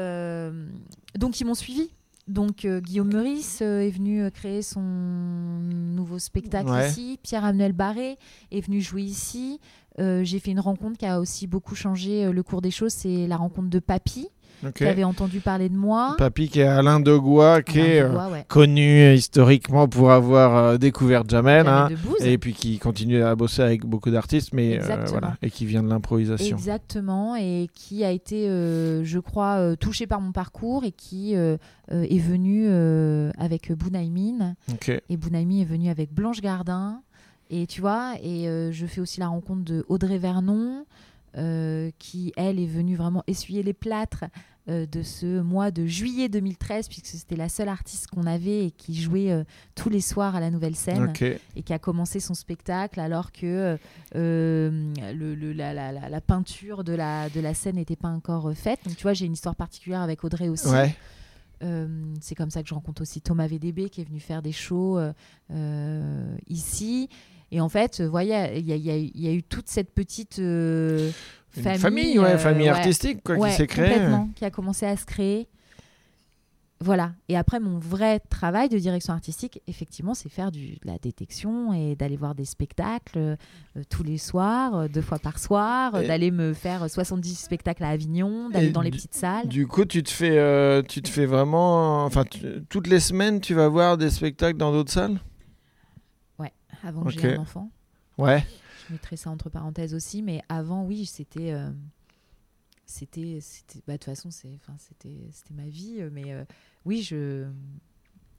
donc ils m'ont suivi. Donc euh, Guillaume Meurice euh, est venu euh, créer son nouveau spectacle
Ouais.
ici. Pierre-Amnuel Barré est venu jouer ici. J'ai fait une rencontre qui a aussi beaucoup changé le cours des choses. C'est la rencontre de Papy,
Ok.
qui avait entendu parler de moi.
Papy qui est Alain Degois, qui
Alain
est euh,
ouais.
connu euh, historiquement pour avoir euh, découvert Jamel, hein, et puis qui continue à bosser avec beaucoup d'artistes, mais voilà, et qui vient de l'improvisation.
Exactement, et qui a été, je crois, touché par mon parcours et qui est venu avec Bounaïmine.
Ok.
Et Bounaïmi est venu avec Blanche Gardin. Et tu vois, et euh, je fais aussi la rencontre de Audrey Vernon, euh, qui, elle, est venue vraiment essuyer les plâtres euh, de ce mois de juillet 2013, puisque c'était la seule artiste qu'on avait et qui jouait euh, tous les soirs à la nouvelle scène et qui a commencé son spectacle alors que euh, le, le- la, la- la- la peinture de la, de la scène n'était pas encore faite. Donc tu vois, j'ai une histoire particulière avec Audrey aussi.
Ouais.
Euh, c'est comme ça que je rencontre aussi Thomas VDB qui est venu faire des shows euh, ici. Et en fait, vous voyez, il y, y y a eu toute cette petite euh,
Une
famille,
famille, ouais,
euh,
famille
ouais.
artistique quoi,
Ouais,
qui s'est créée.
qui a commencé à se créer. Voilà. Et après, mon vrai travail de direction artistique, effectivement, c'est faire du, de la détection et d'aller voir des spectacles euh, tous les soirs, euh, deux fois par soir, euh, d'aller me faire 70 spectacles à Avignon, d'aller dans les
du-
petites salles.
Du coup, tu te fais, tu te fais vraiment, enfin, tu- toutes les semaines, tu vas voir des spectacles dans d'autres salles?
Avant que
Ok.
j'ai un enfant.
Ouais.
Je mettrai ça entre parenthèses aussi, mais avant, oui, c'était. euh, c'était. c'était- bah, De toute façon, c'était, c'était ma vie, euh, mais euh, oui, je.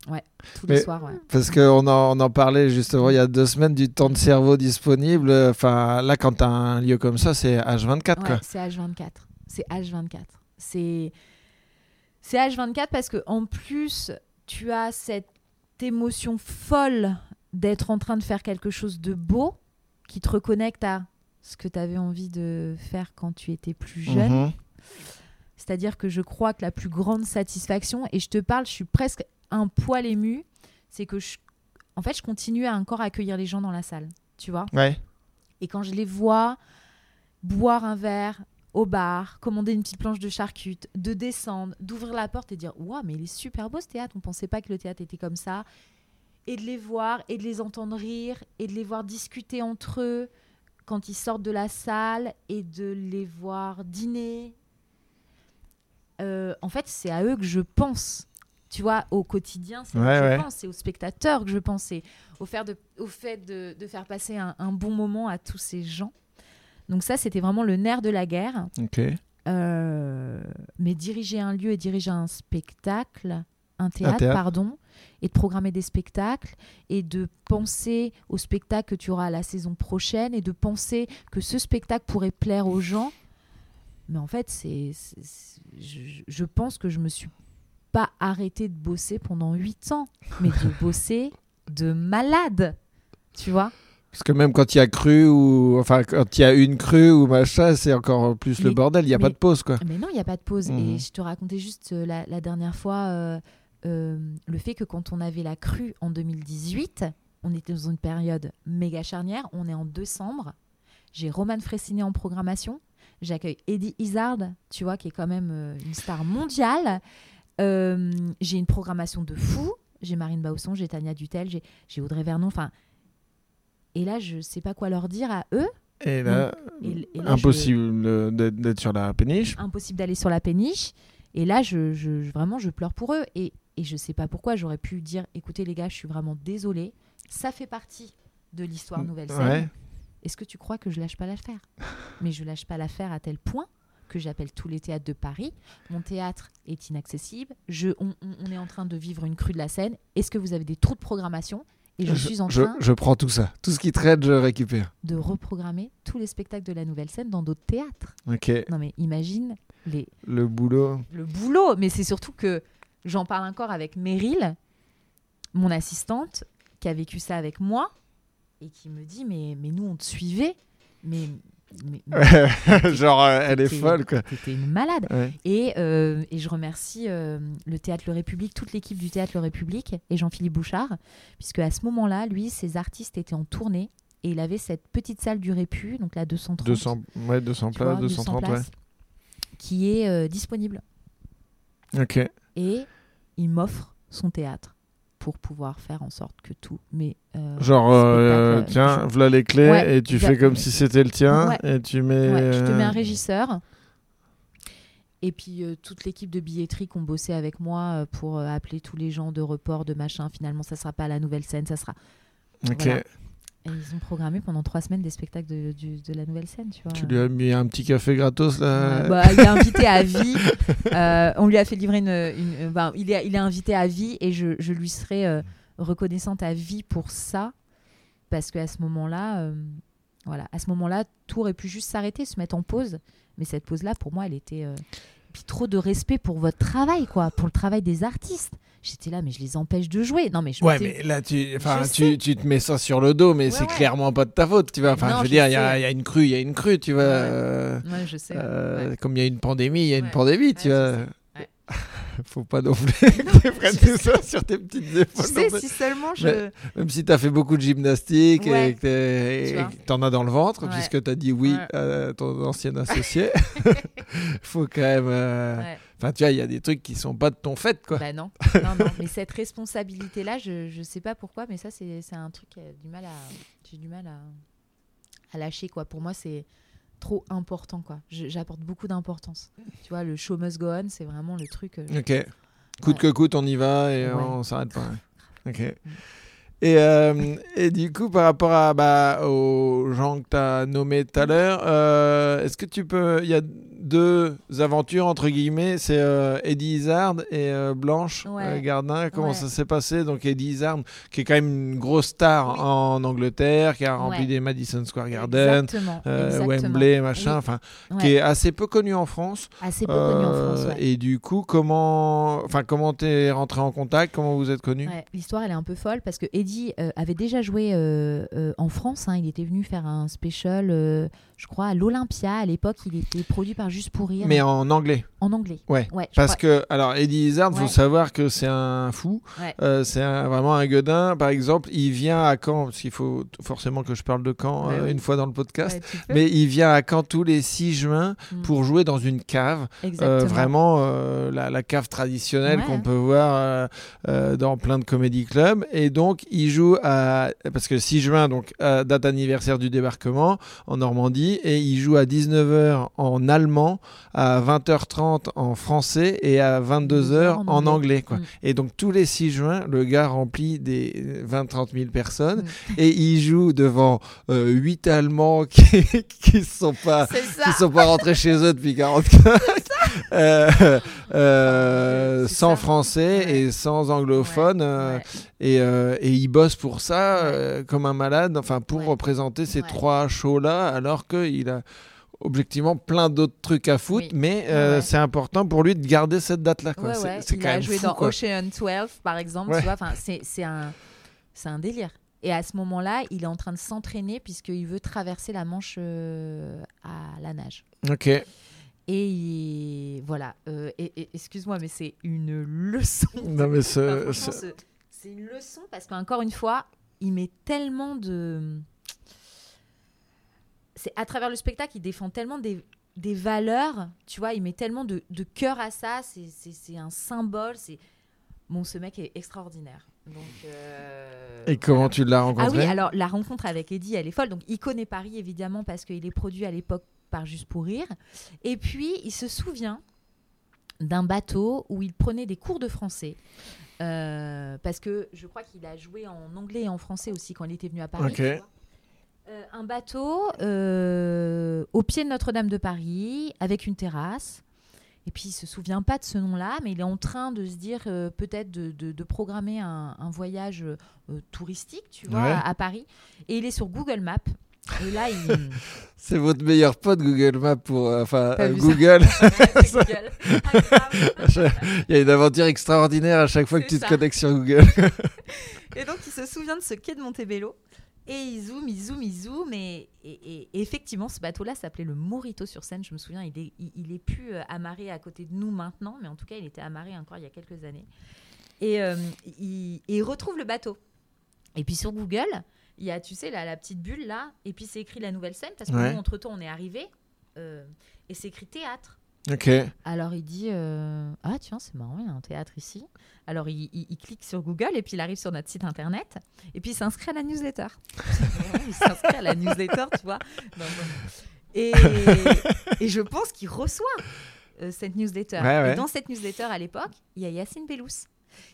Ouais, tous les
Mais-
soirs, ouais.
Parce qu'on en, on en parlait justement il y a deux semaines du temps de cerveau disponible. Enfin, là, quand tu as un lieu comme ça, c'est H24.
Ouais, c'est H24. C'est H24. C'est c'est H24 parce que en plus tu as cette émotion folle d'être en train de faire quelque chose de beau qui te reconnecte à ce que tu avais envie de faire quand tu étais plus jeune.
Mhm.
C'est-à-dire que je crois que la plus grande satisfaction, et je te parle, je suis presque un poil ému, c'est que je, en fait, je continue à encore accueillir les gens dans la salle, tu vois.
Ouais.
Et quand je les vois boire un verre au bar, commander une petite planche de charcute, de descendre, d'ouvrir la porte et dire Waouh, mais il est super beau ce théâtre, on pensait pas que le théâtre était comme ça. Et de les voir et de les entendre rire et de les voir discuter entre eux quand ils sortent de la salle et de les voir dîner. Euh, en fait, c'est à eux que je pense. Tu vois, au quotidien, c'est
Ouais,
que
ouais.
je pense, c'est aux spectateurs que je pense, c'est au, faire de- au fait de, de faire passer un, un bon moment à tous ces gens. Donc ça, c'était vraiment le nerf de la guerre. Euh, mais diriger un lieu et diriger un spectacle, un théâtre,
théâtre.
pardon, et de programmer des spectacles et de penser au spectacle que tu auras la saison prochaine et de penser que ce spectacle pourrait plaire aux gens. Mais en fait, c'est, je, je pense que je me suis pas arrêtée de bosser pendant huit ans, mais de bosser de malade, tu vois.
Parce que même quand il y a cru ou enfin quand il y a une crue ou machin, c'est encore plus le
Mais-
bordel. Il y a
mais-
pas de pause quoi.
Mais non, il n'y a pas de pause. Et je te racontais juste euh, la, la dernière fois euh, le fait que quand on avait la crue en 2018, on était dans une période méga charnière. On est en décembre. J'ai Roman Fressinet en programmation. J'accueille Eddie Izzard, tu vois, qui est quand même euh, une star mondiale. Euh, j'ai une programmation de fou. J'ai Marine Bausson, j'ai Tania Dutel, j'ai Audrey Vernon. Enfin, et là, je sais pas quoi leur dire à eux.
Et là,
Et- et là, je-
impossible euh, d'être sur la péniche.
impossible d'aller sur la péniche. Et là, je- vraiment, je pleure pour eux. Et, et je sais pas pourquoi, j'aurais pu dire écoutez, les gars, je suis vraiment désolée. Ça fait partie de l'histoire Nouvelle Scène.
Ouais.
Est-ce que tu crois que je lâche pas l'affaire? Mais je lâche pas l'affaire à tel point que j'appelle tous les théâtres de Paris. Mon théâtre est inaccessible. Je, on, est en train de vivre une crue de la scène. Est-ce que vous avez des trous de programmation? Et je, suis en
je,
train
je prends tout ça. Tout ce qui traite, je récupère.
de reprogrammer tous les spectacles de la Nouvelle Scène dans d'autres théâtres.
Ok.
Non mais imagine les,
Le boulot.
le boulot, mais c'est surtout que j'en parle encore avec Meryl, mon assistante, qui a vécu ça avec moi et qui me dit mais, mais nous on te suivait, mais, mais, mais
Genre, euh, elle est folle quoi.
t'étais une malade.
Ouais.
Et, euh, et je remercie euh, le Théâtre Le République, toute l'équipe du Théâtre Le République et Jean-Philippe Bouchard, puisque à ce moment-là, lui, ses artistes étaient en tournée et il avait cette petite salle du Répu, donc la 230.
200, ouais, 200
tu vois,
places, 230,
places, qui est euh, disponible.
ouais. Ok.
Et il m'offre son théâtre pour pouvoir faire en sorte que tous mes euh,
Genre, euh,
spectacles,
tiens, voilà les clés
Ouais,
et tu fais comme si c'était le tien
Ouais.
et tu mets.
ouais, je te mets un
euh,
régisseur et puis euh, toute l'équipe de billetterie qui ont bossé avec moi euh, pour euh, appeler tous les gens de report de machin finalement ça sera pas la nouvelle scène ça sera
Ok.
Voilà. Et ils ont programmé pendant trois semaines des spectacles de, du- de la nouvelle scène tu vois
Tu lui as mis un petit café gratos là.
Bah, il est invité à vie. Euh, on lui a fait livrer une. une- ben, il, est, il est invité à vie et je, je lui serai euh, reconnaissante à vie pour ça. Parce qu'à ce moment-là, euh, voilà, à ce moment-là, tout aurait pu juste s'arrêter, se mettre en pause. Mais cette pause-là, pour moi, elle était. euh, Puis trop de respect pour votre travail, quoi, pour le travail des artistes. J'étais là, mais je les empêche de jouer. Non, mais je
Ouais, mais là, tu, tu,
sais.
tu te mets ça sur le dos, mais
Ouais,
c'est
ouais.
clairement pas de ta faute, tu vois. Enfin,
Non,
je veux
je
dire, il y, a
sais.
il y a une crue, il y a une crue, tu vois.
Ouais.
euh,
je sais.
euh. Comme il y a une pandémie, il y a une pandémie, tu vois.
sais.
Faut pas non plus que tu ça sur tes petites
Tu
épaules.
sais,
non plus.
si seulement je.
Mais- Même si tu as fait beaucoup de gymnastique
Ouais.
et que
Tu
t'en as dans le ventre,
Ouais.
puisque tu as dit oui
Ouais.
à ton ancien associé, faut quand même. euh,
Ouais.
Enfin, tu vois, il y a des trucs qui sont pas de ton fait, quoi.
Bah non, non, non. Mais cette responsabilité-là, je, je sais pas pourquoi, mais ça, c'est un truc qui a du mal à. J'ai du mal à, à lâcher, quoi. Pour moi, c'est trop important, quoi. J'apporte beaucoup d'importance. Tu vois, le show must go on, c'est vraiment le truc. euh,
Ok. Coûte que coûte, on y va et
Ouais.
on s'arrête pas. ouais. Ok. Et, euh, et du coup, par rapport à, bah, aux gens que tu as nommés tout à l'heure, euh, est-ce que tu peux. Il y a deux aventures, entre guillemets, c'est euh, Eddie Izzard et euh, Blanche
Ouais.
euh, Gardin. Comment
Ouais.
ça s'est passé? Donc, Eddie Izzard, qui est quand même une grosse star
Oui.
en Angleterre, qui a rempli
Ouais.
des Madison Square Garden.
Exactement. exactement.
Wembley, machin, enfin, qui est assez peu connu en France.
Assez peu connu en France.
Et du coup, comment, enfin, comment t'es rentré en contact? Comment vous êtes connu
L'histoire, elle est un peu folle parce que Eddie avait déjà joué en France. hein. il était venu faire un special, je crois, à l'Olympia. À l'époque, il était produit par Juste pour rire.
Mais en anglais.
En anglais.
Ouais. Parce
crois-
que, alors, Eddie Izzard, faut
Ouais.
savoir que c'est un fou.
Ouais.
Euh, c'est vraiment un gueudin. Par exemple, il vient à Caen, parce qu'il faut forcément que je parle de Caen
Ouais,
euh,
oui.
une fois dans le podcast. Mais il vient à Caen tous les 6 juin
Mm.
pour jouer dans une cave. Euh, vraiment euh, la, la cave traditionnelle qu'on peut voir dans plein de comédie clubs. Et donc, il joue à. Parce que 6 juin, donc, date anniversaire du débarquement en Normandie. Et il joue à 19h en allemand, à 20h30 en français et à 22h en,
En
anglais. quoi.
Mm.
Et donc, tous les 6 juin, le gars remplit des 20-30 000 personnes.
Mm.
Et il joue devant 8 Allemands qui ne sont pas qui sont pas rentrés chez eux depuis 45 euh, euh, sans
ça.
français
Ouais.
et sans anglophone
Ouais,
euh,
ouais.
et, euh, et il bosse pour ça euh, comme un malade enfin pour représenter ces trois shows là alors qu'il a objectivement plein d'autres trucs à foutre
Oui.
mais euh,
Ouais.
c'est important pour lui de garder cette date là quoi.
Ouais, ouais. Il
quand
a
même
joué
fou,
dans
quoi.
Ocean 12, par exemple. Tu vois, c'est un, délire. Et à ce moment-là, il est en train de s'entraîner puisqu'il veut traverser la Manche euh, à la nage.
ok
Et il- voilà. euh, et, et- excuse-moi, mais c'est une leçon.
non mais ce,
c'est une leçon parce qu'encore une fois, il met tellement de. C'est à travers le spectacle, il défend tellement des, des valeurs, tu vois, il met tellement de, de cœur à ça, c'est- un symbole. c'est Bon, ce mec est extraordinaire. Donc, euh,
et comment
voilà.
tu l'as
Ah
rencontré?
oui, alors la rencontre avec Eddie, elle est folle. Donc, il connaît Paris, évidemment, parce qu'il est produit à l'époque par Juste pour Rire. Et puis, il se souvient d'un bateau où il prenait des cours de français. Euh, parce que je crois qu'il a joué en anglais et en français aussi quand il était venu à Paris. Euh, un bateau euh, au pied de Notre-Dame de Paris, avec une terrasse. Et puis, il se souvient pas de ce nom-là, mais il est en train de se dire euh, peut-être de, de- de programmer un, un voyage touristique, tu vois,
Ouais.
à, à Paris. Et il est sur Google Maps. Et là, il.
c'est votre meilleur pote Google Maps pour enfin Google
Google. Ah,
il y a une aventure extraordinaire à chaque fois que tu te connectes sur Google
Et donc, il se souvient de ce quai de Montebello. Et il zoome, il zoome, il zoome. Et, et- et- et effectivement, ce bateau-là s'appelait le Morito sur Seine. Je me souviens, il est, il, il est plus euh, amarré à côté de nous maintenant. Mais en tout cas, il était amarré encore il y a quelques années. Et, euh, il, et il retrouve le bateau. Et puis sur Google, il y a, tu sais, la, la petite bulle là. Et puis c'est écrit la nouvelle scène. Parce que
Ouais.
nous, entre-temps, on est arrivé. et c'est écrit théâtre.
Ok
Alors il dit euh, Ah, tiens, c'est marrant, il y a un théâtre ici. Alors il, il- il clique sur Google et puis il arrive sur notre site internet et puis il s'inscrit à la newsletter. il s'inscrit à la newsletter, tu vois. Non. Et, et je pense qu'il reçoit euh, cette newsletter.
Ouais, ouais.
Et dans cette newsletter à l'époque, il y a Yacine Bellous.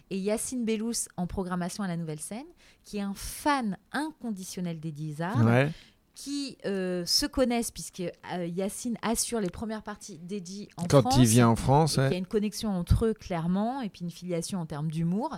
Et Yacine Bellous en programmation à la nouvelle scène, qui est un fan inconditionnel d'Eddie Izzard
ouais
qui euh, se connaissent puisque euh, Yacine assure les premières parties d'Eddie en
quand
France.
il vient en France
Il y a une connexion entre eux clairement et puis une filiation en termes d'humour.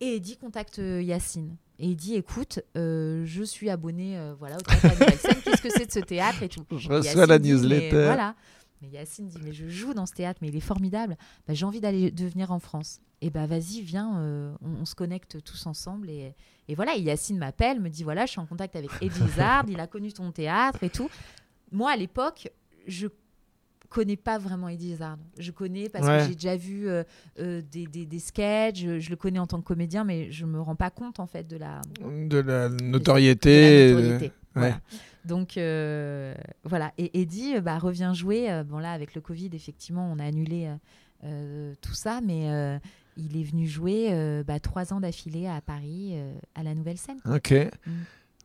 Et Eddie contacte euh, Yacine et il dit écoute, euh, je suis abonné voilà, au théâtre qu'est-ce que c'est de ce théâtre et tout.
je
Et
reçois la
dit,
newsletter
Mais, voilà. Mais Yacine dit mais je joue dans ce théâtre, mais il est formidable. Bah, J'ai envie d'aller de venir en France. Et bah vas-y, viens, euh, on, on se connecte tous ensemble. Et, et voilà, et Yacine m'appelle, me dit voilà, je suis en contact avec Eddie Izzard, il a connu ton théâtre et tout. Moi, à l'époque, je connais pas vraiment Eddie Izzard. Je connais parce
Ouais.
que j'ai déjà vu euh, euh, des, des, des sketchs, je, je le connais en tant que comédien, mais je me rends pas compte en fait de la,
De la
de
notoriété.
la notoriété.
ouais.
Voilà. Donc euh, voilà. Et Eddie bah, revient jouer. bon là, avec le Covid, effectivement, on a annulé tout ça, mais il est venu jouer euh, bah, trois ans d'affilée à Paris, euh, à la Nouvelle Scène.
Ok.
Mm.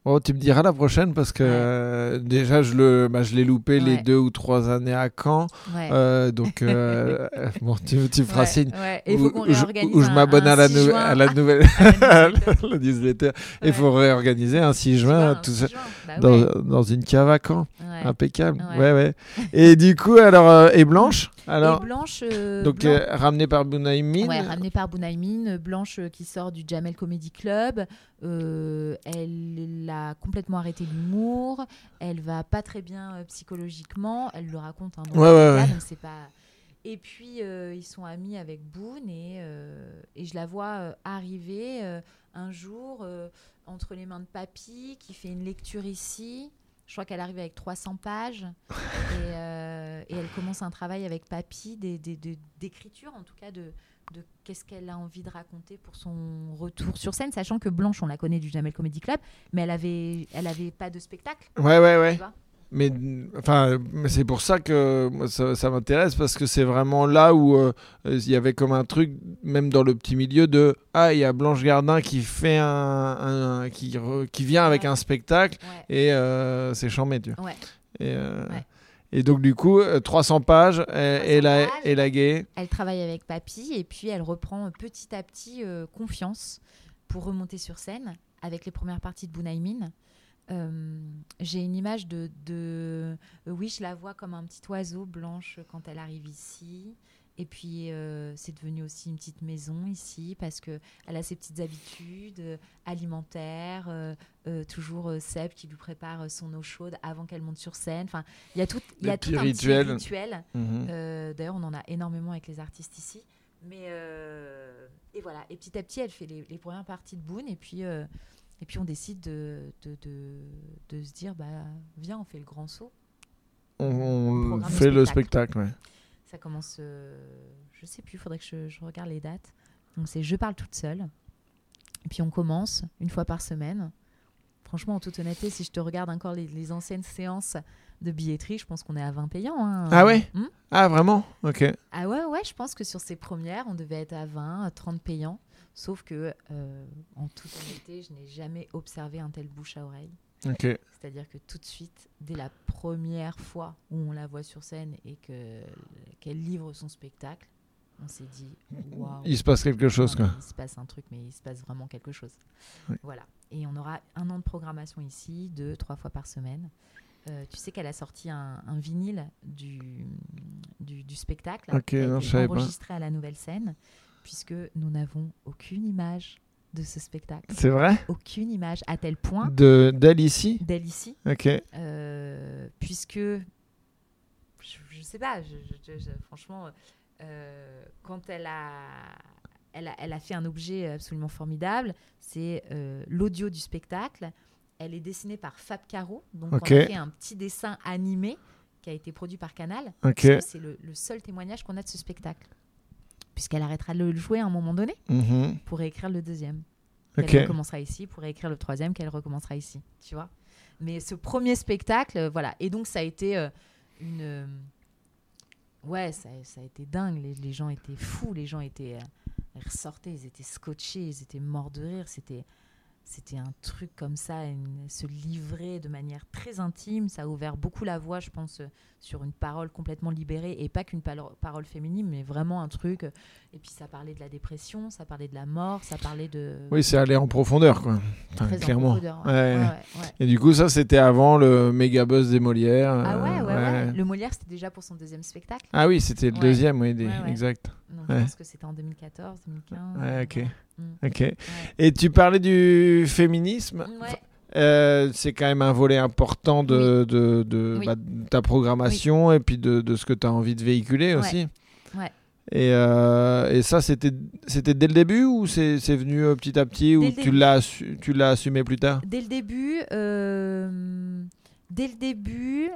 Bon, tu me diras la prochaine parce que
Ouais.
euh, déjà je le, bah, je l'ai loupé les deux ou trois années à Caen,
Ouais.
Donc bon, tu, tu feras signe. où je- m'abonne à la,
6
nou-
juin
à la nouvelle
la newsletter.
newsletter. Il faut réorganiser un 6 juin,
un
tout
6
ça,
juin. Bah
dans, une cave à Caen. Impeccable. Ouais,
Ouais.
Et du coup, alors, et Blanche? Alors,
et Blanche. euh,
Donc, euh, ramenée par Bounaïmin.
Ouais, ramenée par Bounaïmin, Blanche euh, qui sort du Jamel Comedy Club. Euh, elle a complètement arrêté l'humour. Elle va pas très bien euh, psychologiquement. Elle le raconte. Hein, dans
Ouais,
le
ouais,
podcast,
ouais.
donc c'est pas. Et puis euh, ils sont amis avec Boone et, euh, et je la vois euh, arriver euh, un jour euh, entre les mains de Papy qui fait une lecture ici. Je crois qu'elle arrive avec 300 pages et, euh, et elle commence un travail avec Papy d'écriture, en tout cas de, de qu'est-ce qu'elle a envie de raconter pour son retour sur scène, sachant que Blanche, on la connaît du Jamel Comedy Club, mais elle avait, elle avait pas de spectacle.
Ouais, ouais, ouais.
tu vois?
Mais enfin, c'est pour ça que ça, ça m'intéresse parce que c'est vraiment là où euh, il y avait comme un truc, même dans le petit milieu, de ah il y a Blanche Gardin qui fait un, un- qui re- qui vient avec
Ouais.
un spectacle
Ouais,
et euh, c'est chambé, tu vois.
ouais.
Et, euh, et donc du coup, euh, 300 pages et, et
300
la
pages.
et la gay.
Elle travaille avec Papy et puis elle reprend petit à petit confiance pour remonter sur scène avec les premières parties de Bounaïmin. Euh, J'ai une image de, de- euh, Oui, je la vois comme un petit oiseau blanche quand elle arrive ici. Et puis, euh, c'est devenu aussi une petite maison ici parce que elle a ses petites habitudes euh, alimentaires. euh, toujours Seb qui lui prépare son eau chaude avant qu'elle monte sur scène. Enfin, il y a tout, il y a tout un petit rituel.
Mhm.
D'ailleurs, on en a énormément avec les artistes ici. Mais et voilà. Et petit à petit, elle fait les, les premières parties de Boone. Et puis, et puis on décide de, de, de, de se dire bah, viens, on fait le grand saut.
On, fait
le
le
spectacle.
ouais.
Ça commence, euh, je sais plus, il faudrait que je, je regarde les dates. Donc, c'est Je parle toute seule. Et puis, on commence une fois par semaine. Franchement, en toute honnêteté, si je te regarde encore les, les anciennes séances de billetterie, je pense qu'on est à 20 payants. hein.
Ah ouais?
Hmm?
Ah vraiment? Ok.
Ah ouais, ouais, je pense que sur ces premières, on devait être à 20, à 30 payants. Sauf que, euh, en toute honnêteté, je n'ai jamais observé un tel bouche à oreille. C'est-à-dire que tout de suite, dès la première fois où on la voit sur scène et que qu'elle livre son spectacle, on s'est dit waouh.
Il se passe quelque chose quoi.
Il se passe un truc, mais il se passe vraiment quelque chose. Voilà. Et on aura un an de programmation ici, deux, trois fois par semaine. Euh, tu sais qu'elle a sorti un, un vinyle du, du, du spectacle
Ok,
qui a
non, pas.
enregistré à la nouvelle scène, puisque nous n'avons aucune image de ce spectacle.
C'est vrai
Aucune image, à tel point
De d'elle ici
d'elle ici,
Ok.
euh, puisque je, je sais pas, je, je- je- je- franchement, euh, quand elle a, elle a, elle a fait un objet absolument formidable, c'est euh, l'audio du spectacle. Elle est dessinée par Fab Caro, donc
Ok.
on a fait un petit dessin animé qui a été produit par Canal.
Ok.
parce que C'est le, le seul témoignage qu'on a de ce spectacle, puisqu'elle arrêtera de le jouer à un moment donné
Mhm.
pour réécrire le deuxième. Qu'elle recommencera ici pour écrire le troisième, qu'elle recommencera ici, tu vois. Mais ce premier spectacle, euh, voilà. Et donc, ça a été euh, une. euh, ouais, ça, ça a été dingue. Les, les gens étaient fous. Les gens étaient. ils ressortaient, ils étaient scotchés, ils étaient morts de rire. C'était. C'était un truc comme ça, une- se livrer de manière très intime. Ça a ouvert beaucoup la voie, je pense, euh, sur une parole complètement libérée et pas qu'une parole féminine, mais vraiment un truc. euh, Et puis ça parlait de la dépression, ça parlait de la mort, ça parlait de.
Oui, c'est aller en profondeur quoi. Enfin,
Très en
clairement.
profondeur, ouais.
Ouais.
Ouais, ouais, ouais.
Et du coup, ça c'était avant le méga buzz des Molières.
Ah ouais,
euh,
ouais, ouais. Le Molière, c'était déjà pour son deuxième spectacle.
Ah oui, c'était le deuxième, oui, des- exact.
Donc je pense que c'était en 2014, 2015.
Ouais, ok.
Mm.
Ok. Et tu parlais du féminisme.
Ouais.
Euh, c'est quand même un volet important de, de, de,
Oui.
bah, de ta programmation et puis de, ce que tu as envie de véhiculer
Ouais.
aussi.
Ouais.
Et, euh, et ça, c'était c'était dès le début ou c'est c'est venu euh, petit à petit ou
Dès
tu l'as assu- tu l'as assumé plus tard?
Dès le début, dès le début,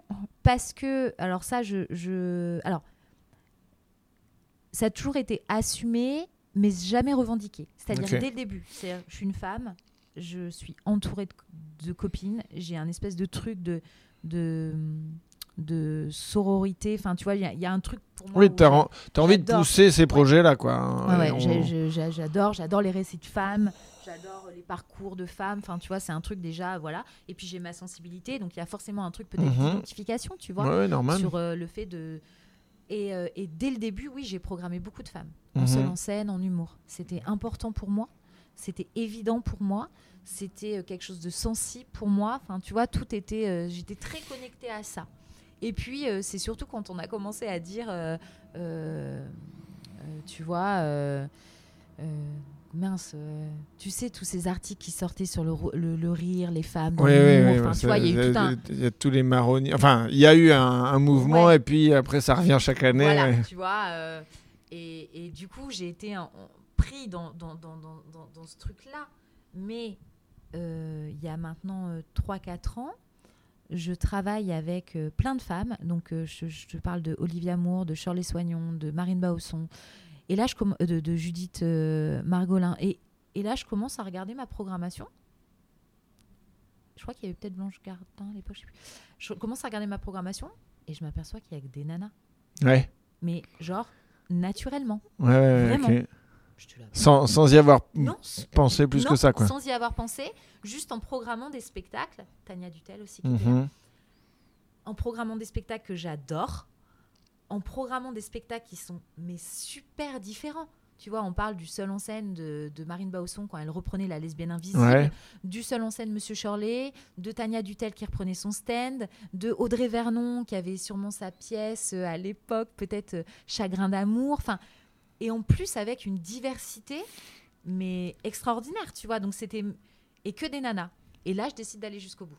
parce que, alors ça, je, je, alors, ça a toujours été assumé, mais jamais revendiqué. C'est-à-dire dès le début. C'est-à-dire, je suis une femme, je suis entourée de, de copines, j'ai un espèce de truc de, de, de sororité. Enfin, tu vois, il y, a- il y a un truc pour moi.
Oui,
où
tu as,
j'ai-
envie de pousser ces projets-là, quoi.
Ouais, ouais,
on-
j'adore, j'adore les récits de femmes, j'adore les parcours de femmes. Enfin, tu vois, c'est un truc déjà, voilà. Et puis j'ai ma sensibilité, donc il y a forcément un truc peut-être
Mhm.
d'identification, tu vois,
normal.
sur euh, le fait de. Et, euh, et dès le début, oui, j'ai programmé beaucoup de femmes, en
Mhm.
seule en scène, en humour. C'était important pour moi, c'était évident pour moi, c'était euh, quelque chose de sensible pour moi. Enfin, tu vois, tout était. euh, J'étais très connectée à ça. Et puis, euh, c'est surtout quand on a commencé à dire, tu vois, mince, euh, tu sais, tous ces articles qui sortaient sur le, ro- le- le rire, les femmes,
Oui, oui,
enfin,
oui.
tu vois, il y a eu tout un...
Il y a tous les marronniers. Enfin, il y a eu un, un mouvement
Ouais.
et puis après, ça revient chaque année.
Voilà,
ouais.
tu vois. euh, et, et du coup, j'ai été pris dans, dans, dans, dans, dans- dans ce truc-là. Mais euh, il y a maintenant 3-4 ans, je travaille avec plein de femmes. Donc, je, je parle de Olivia Moore, de Shirley Soignon, de Marine Bausson. Et là, je euh, de, de Judith euh, Margolin. Et, et là, je commence à regarder ma programmation. Je crois qu'il y avait peut-être Blanche Gardin à l'époque. Je, sais plus. je commence à regarder ma programmation et je m'aperçois qu'il y a que des nanas
Ouais,
mais genre naturellement.
ouais, ouais,
Vraiment.
Sans, sans y avoir
Non,
pensé plus
non,
que ça, quoi.
Sans y avoir pensé, juste en programmant des spectacles. Tania Dutel aussi. Qui.
Mhm.
En programmant des spectacles que j'adore. En programmant des spectacles qui sont mais super différents. Tu vois, on parle du seul en scène de, de Marine Bausson quand elle reprenait La lesbienne invisible,
Ouais.
du seul en scène Monsieur Shirley, de Tania Dutel qui reprenait son stand, de Audrey Vernon qui avait sûrement sa pièce euh, à l'époque, peut-être euh, Chagrin d'amour. Enfin, et en plus avec une diversité mais extraordinaire, tu vois. Donc c'était et que des nanas. Et là, je décide d'aller jusqu'au bout.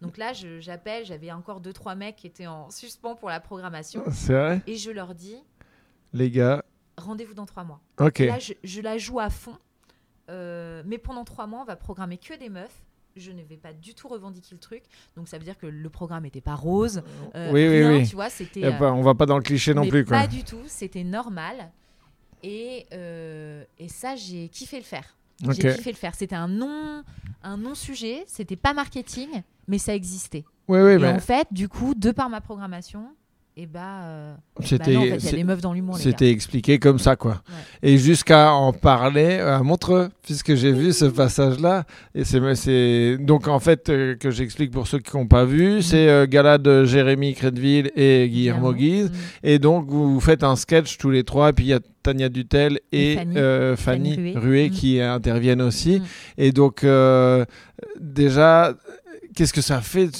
Donc là, j'appelle, j'avais encore deux trois mecs qui étaient en suspens pour la programmation
C'est vrai
et je leur dis
Les gars,
rendez-vous dans trois mois.
ok.
Et Là, je, je la joue à fond. Euh, mais pendant trois mois, on va programmer que des meufs. Je ne vais pas du tout revendiquer le truc. Donc ça veut dire que le programme n'était pas rose. euh,
oui, oui,
rien,
oui.
Tu vois, c'était. Euh,
on va pas dans le cliché non plus, quoi.
Pas du tout. C'était normal. Et, euh, et ça, j'ai kiffé le faire. J'ai kiffé le faire. C'était un non, un non sujet. C'était pas marketing, mais ça existait.
Oui, oui,
et
mais
en fait, du coup, de par ma programmation, et bah, euh, bah
c'était
non, en fait, il y a
c'est-
des meufs dans l'humour, les gars.
c'était expliqué comme ça, quoi.
Ouais.
Et jusqu'à en parler à Montreux, puisque j'ai vu ce passage-là. Et c'est, donc en fait euh, que j'explique pour ceux qui n'ont pas vu, c'est euh, gala de Jérémy Crédville et Guillermo Guise.
Mm.
Et donc vous, faites un sketch tous les trois, et puis il y a Tania Dutel et,
Et Fanny.
euh, Fanny,
Fanny Rué.
Rué
Mm.
qui interviennent aussi.
Mm.
Et donc euh, déjà, qu'est-ce que ça fait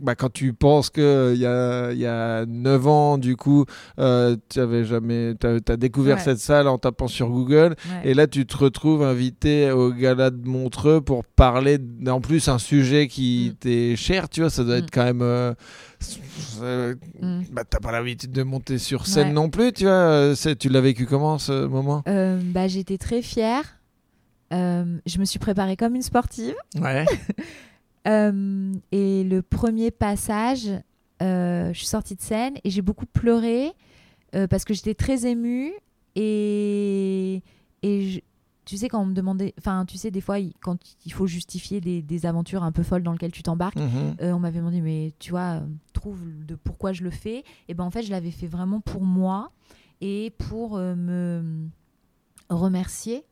bah, quand tu penses que il y a, y a 9 ans, du coup, euh, tu avais jamais, t'as, t'as découvert
Ouais.
cette salle en tapant sur Google,
Ouais.
et là tu te retrouves invité au gala de Montreux pour parler en plus un sujet qui
Mm.
t'est cher, tu vois, ça doit
Mm.
être quand même. euh,
Mm.
bah, t'as pas l'habitude de monter sur scène
Ouais.
non plus, tu vois. euh, tu l'as vécu comment ce moment?
Euh, bah, J'étais très fière. Euh, je me suis préparée comme une sportive.
Ouais.
Euh, et le premier passage, euh, je suis sortie de scène et j'ai beaucoup pleuré parce que j'étais très émue. Et, et je- tu sais, quand on me demandait. Enfin, tu sais, des fois, il- quand il faut justifier des, des aventures un peu folles dans lesquelles tu t'embarques,
Mhm.
on m'avait demandé, mais tu vois, trouve de pourquoi je le fais. Et ben en fait, je l'avais fait vraiment pour moi et pour me remercier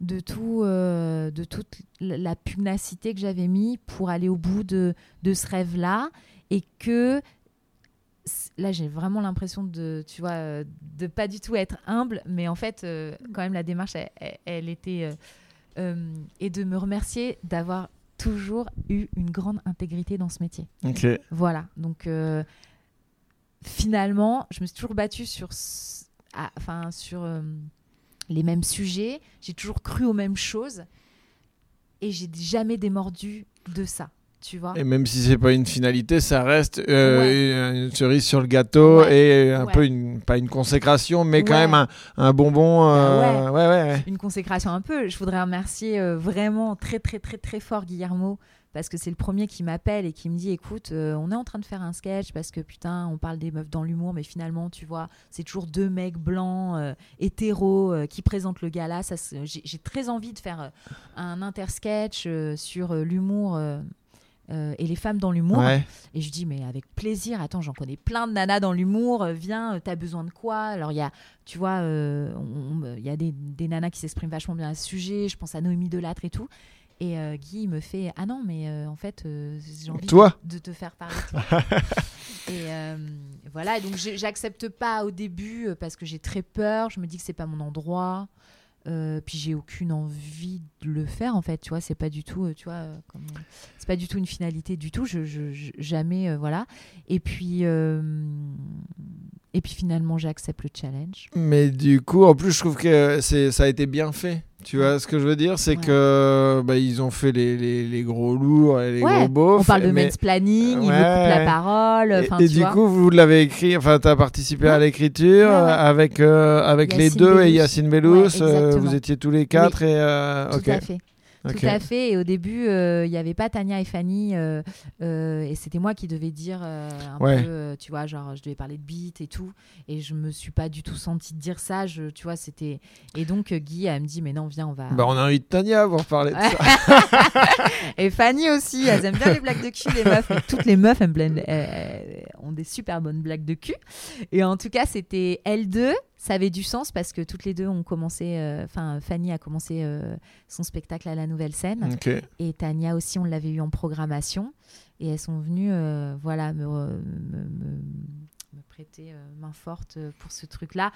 de tout, euh, de toute la pugnacité que j'avais mis pour aller au bout de, de ce rêve-là. Et que là j'ai vraiment l'impression de tu vois euh, de pas du tout être humble. Mais en fait euh, quand même la démarche elle, était euh, et de me remercier d'avoir toujours eu une grande intégrité dans ce métier.
Ok.
voilà, donc finalement, je me suis toujours battue sur, enfin, sur les mêmes sujets, j'ai toujours cru aux mêmes choses et j'ai jamais démordu de ça, tu vois.
Et même si c'est pas une finalité, ça reste euh,
Ouais.
une cerise sur le gâteau
Ouais.
et un
Ouais.
peu une pas une consécration, mais quand même un, un bonbon. euh, ouais, ouais, ouais.
Une consécration un peu. Je voudrais remercier euh, vraiment très très très très fort Guillermo parce que c'est le premier qui m'appelle et qui me dit écoute, euh, on est en train de faire un sketch parce que putain, on parle des meufs dans l'humour, mais finalement, tu vois, c'est toujours deux mecs blancs, euh, hétéros, euh, qui présentent le gala. Ça, j'ai très envie de faire un intersketch sur l'humour. euh, et les femmes dans l'humour.
Ouais.
Et je dis, mais avec plaisir, attends, j'en connais plein de nanas dans l'humour, viens, t'as besoin de quoi? Alors, il y a, tu vois, euh, il y a des, des nanas qui s'expriment vachement bien à ce sujet, je pense à Noémie Delattre et tout. Et euh, Guy me fait, ah non, mais euh, en fait, euh, j'ai envie
Toi
de, de te faire parler toi. et euh, voilà, donc j'accepte pas au début parce que j'ai très peur, je me dis que c'est pas mon endroit. Puis j'ai aucune envie de le faire en fait tu vois c'est pas du tout tu vois c'est pas du tout une finalité du tout je, je- je- jamais voilà et puis et puis finalement j'accepte le challenge
Mais du coup, en plus, je trouve que c'est, ça a été bien fait. Tu vois ce que je veux dire? C'est
Ouais.
que bah, ils ont fait les, les, les gros lourds et les
Ouais,
gros beaufs.
on parle de
mais-
mansplaining il me
Ouais.
coupe la parole
Et, du
vois.
coup, vous l'avez écrit, enfin, tu as participé à
Ouais.
l'écriture
Ouais, ouais.
euh, avec, euh, avec les deux et. Yacine Bellous.
Ouais,
euh, vous étiez tous les quatre et. euh,
tout à fait Tout à fait. Et au début, euh, il n'y avait pas Tania et Fanny. euh, euh, et c'était moi qui devais dire euh, un
Ouais.
peu, euh, tu vois, genre, je devais parler de beat et tout. Et je me suis pas du tout sentie dire ça. Je, tu vois, c'était. Et donc, euh, Guy, elle me dit, mais non, viens, on va.
Bah, on invite Tania pour parler de ça.
et Fanny aussi, elles aiment bien les blagues de cul, les meufs. Toutes les meufs elles, elles- elles ont des super bonnes blagues de cul. Et en tout cas, c'était L2. Ça avait du sens parce que toutes les deux ont commencé. euh, Enfin, Fanny a commencé euh, son spectacle à la nouvelle scène. Et Tania aussi, on l'avait eu en programmation. Et elles sont venues euh, voilà, me, me- me- me prêter main forte pour ce truc-là.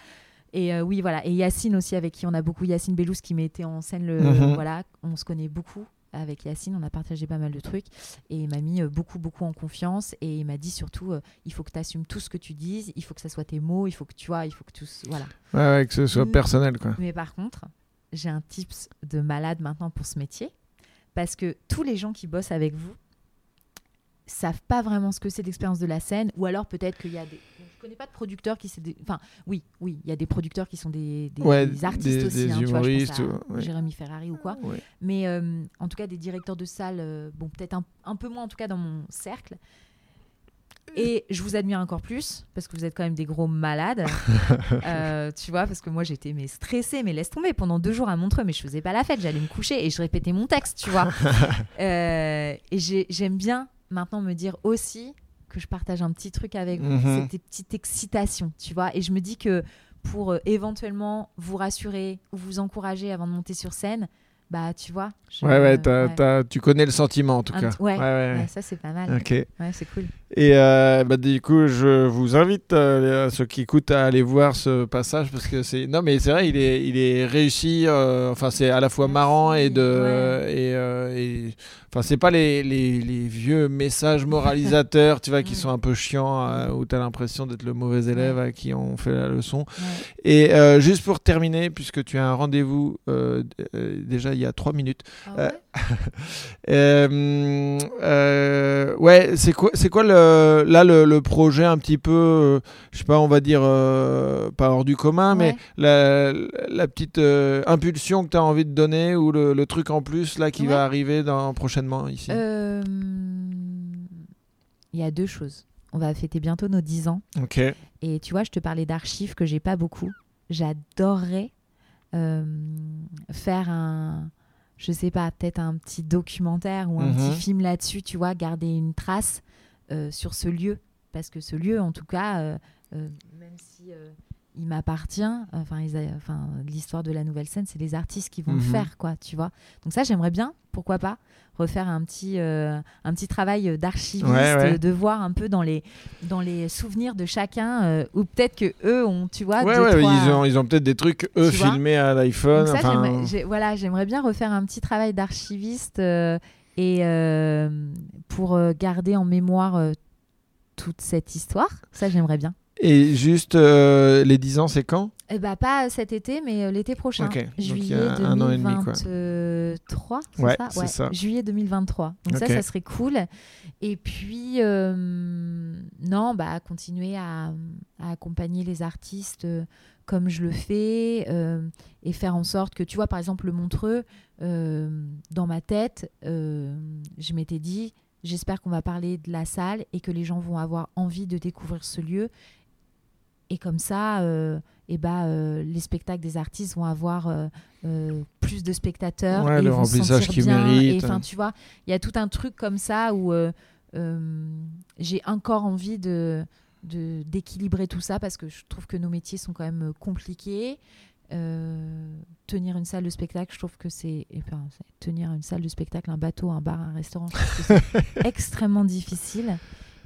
Et oui, voilà. Et Yacine aussi, avec qui on a beaucoup, Yacine Bellous, qui mettait en scène le.
Mhm.
Voilà, on se connaît beaucoup avec Yacine, on a partagé pas mal de trucs. Et il m'a mis euh, beaucoup, beaucoup en confiance. Et il m'a dit surtout, euh, il faut que tu assumes tout ce que tu dises, il faut que ça soit tes mots, il faut que tu vois, il faut que tout. Voilà.
Ouais, ouais, que ce soit
Mm.
personnel, quoi.
Mais par contre, j'ai un tips de malade maintenant pour ce métier. Parce que tous les gens qui bossent avec vous savent pas vraiment ce que c'est l'expérience de la scène. Ou alors peut-être qu'il y a des... Je connais pas de producteurs qui... c'est des- Enfin, oui, oui, il y a des producteurs qui sont des, des-
Ouais,
des artistes
des-
aussi. hein, tu vois, je
humoristes
pense à
ou- ouais.
Jérémy Ferrari ou quoi.
Ouais.
Mais euh, en tout cas, des directeurs de salle, euh, bon, peut-être un, un peu moins en tout cas dans mon cercle. Et je vous admire encore plus parce que vous êtes quand même des gros malades. Euh, tu vois, parce que moi j'étais mais stressée, mais laisse tomber pendant deux jours à Montreux, mais je faisais pas la fête, j'allais me coucher et je répétais mon texte, tu vois. Et j'ai- j'aime bien maintenant me dire aussi que je partage un petit truc avec vous,
Mhm.
cette petite excitation, tu vois. Et je me dis que pour euh, éventuellement vous rassurer ou vous encourager avant de monter sur scène, bah tu vois. je-
Ouais, ouais, t'as-
ouais.
t'as- tu connais le sentiment en tout
Un
cas.
ouais,
ouais,
ça c'est pas mal.
Ok.
Ouais, c'est cool.
Et euh, bah, du coup, je vous invite, euh, ceux qui écoutent, à aller voir ce passage parce que c'est. Non, mais c'est vrai, il est, il est réussi. euh, Enfin, c'est à la fois marrant et de. Et, euh, et- Enfin, c'est pas les, les, les vieux messages moralisateurs, tu vois, qui
Mm.
sont un peu chiants, euh, où tu as l'impression d'être le mauvais élève à qui on fait la leçon. Et euh, juste pour terminer, puisque tu as un rendez-vous déjà il y a trois minutes.
Ah
Euh,
ouais?
Euh, euh, ouais, c'est quoi, c'est quoi le, là le, le projet un petit peu, je sais pas, on va dire pas hors du commun, mais la, la petite impulsion que tu as envie de donner ou le, le truc en plus là qui
Ouais.
va arriver dans, prochainement ici?
Il y a deux choses. On va fêter bientôt nos 10 ans.
Ok.
Et tu vois, je te parlais d'archives que j'ai pas beaucoup. J'adorerais euh, faire un, je sais pas, peut-être un petit documentaire ou un
Mhm.
petit film là-dessus, tu vois, garder une trace euh, sur ce lieu. Parce que ce lieu, en tout cas, euh, même si il m'appartient, enfin, ils a- enfin, l'histoire de la nouvelle scène, c'est les artistes qui vont
Mhm.
le faire, quoi, tu vois. Donc ça, j'aimerais bien, pourquoi pas, refaire un petit, euh, un petit travail d'archiviste,
Ouais, ouais.
de voir un peu dans les, dans les souvenirs de chacun, euh, ou peut-être que eux ont, tu vois,
Ouais,
deux,
ouais,
trois-
ils ont, ils ont peut-être des trucs eux filmés à l'iPhone. enfin,
voilà, j'aimerais bien refaire un petit travail d'archiviste euh, et pour garder en mémoire toute cette histoire. Ça, j'aimerais bien.
Et juste euh, les 10 ans, c'est quand?
Eh bah, pas cet été, mais euh, l'été prochain.
Ok, donc il y
Juillet
a un an et demi, quoi.
2023, c'est
Ouais,
ça?
c'est ça.
Juillet 2023. Donc ça, ça serait cool. Et puis, euh, non, bah, continuer à, à accompagner les artistes comme je le fais euh, et faire en sorte que, tu vois, par exemple, le Montreux, dans ma tête, je m'étais dit, j'espère qu'on va parler de la salle et que les gens vont avoir envie de découvrir ce lieu. Et comme ça, euh, eh ben, euh, les spectacles des artistes vont avoir euh, plus de spectateurs.
Ouais,
et
le
vont
remplissage qu'ils méritent.
Et enfin, tu vois, il y a tout un truc comme ça où j'ai encore envie de de- d'équilibrer tout ça parce que je trouve que nos métiers sont quand même compliqués. Tenir une salle de spectacle, je trouve que c'est eh ben, c'est- tenir une salle de spectacle, un bateau, un bar, un restaurant, je trouve que c'est extrêmement difficile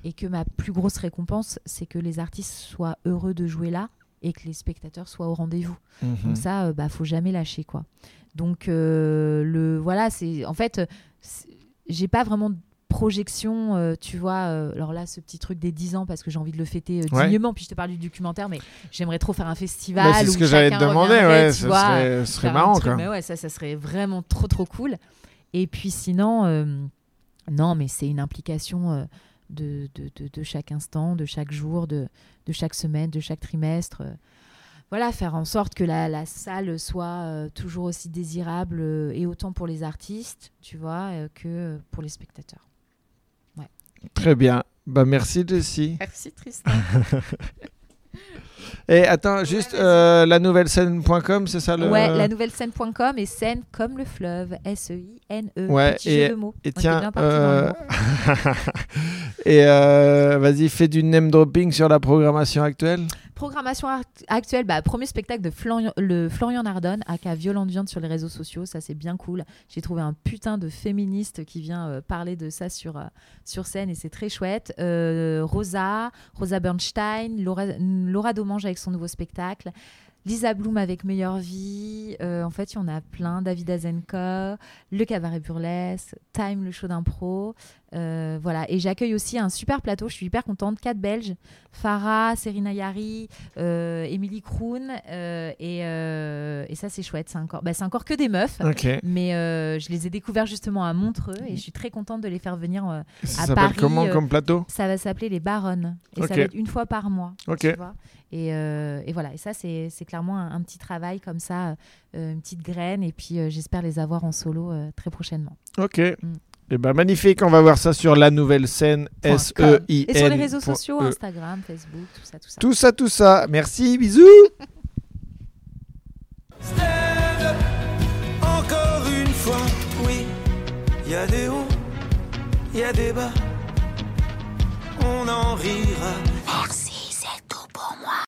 et que ma plus grosse récompense, c'est que les artistes soient heureux de jouer là et que les spectateurs soient au rendez-vous.
Mhm.
Donc ça, euh, bah, faut jamais lâcher quoi. Donc euh, le voilà, c'est en fait, j'ai pas vraiment de projection, euh, tu vois. euh, alors là, ce petit truc des 10 ans parce que j'ai envie de le fêter
Ouais.
dignement. Puis je te parle du documentaire, mais j'aimerais trop faire un festival.
Bah, c'est ce
où
que j'allais te demander, ouais,
vois,
serait, marrant
truc,
quoi.
Mais ouais, ça, ça serait vraiment trop trop cool. Et puis sinon, non, mais c'est une implication de, de, de- de chaque instant, de chaque jour, de, de chaque semaine, de chaque trimestre. euh. voilà, faire en sorte que la, la salle soit euh, toujours aussi désirable euh, et autant pour les artistes, tu vois, que pour les spectateurs.
Très bien. Bah merci Jessie.
Merci Tristan.
Et attends, juste euh, la nouvelle scène.com, c'est ça le
Ouais, la nouvelle scène.com et scène comme le fleuve, S-E-I-N-E.
Ouais,
petit
et-
jeu de mots.
Et
On
tiens, euh, et euh, vas-y, fais du name dropping sur la programmation actuelle.
Programmation act- actuelle, bah, premier spectacle de Florian, le Florian Nardone, aka Violente Viande sur les réseaux sociaux, ça c'est bien cool. J'ai trouvé un putain de féministe qui vient euh, parler de ça sur, sur scène et c'est très chouette. Rosa, Rosa Bernstein, Laura, Laura Domange avec son nouveau spectacle. Lisa Bloom avec Meilleure Vie, Euh, en fait il y en a plein, David Azenka, Le Cabaret Burlesque, Time le show d'impro, Euh, voilà. Et j'accueille aussi un super plateau, je suis hyper contente, quatre Belges, Farah, Serena Yari, euh, Émilie Kroon. euh, et, euh, et ça, c'est chouette. C'est encore, bah, c'est encore que des meufs. Mais je les ai découverts justement à Montreux et je suis très contente de les faire venir. euh,
Ça
à
s'appelle
Paris,
comment comme plateau?
ça va s'appeler les Baronnes. Et ça va être une fois par mois.
Ok.
tu vois. Et, et voilà. Et ça, c'est c'est clairement un, un petit travail comme ça, une petite graine. Et puis, j'espère les avoir en solo très prochainement.
Ok.
Mm.
Et ben magnifique, on va voir ça sur la nouvelle scène S. E I N.
Et sur les réseaux sociaux,
E.
Instagram, Facebook, tout ça, tout ça.
Tout ça, tout ça. Merci, bisous.
Stand up, encore une fois, oui. Il y a des hauts, il y a des bas. On en rira.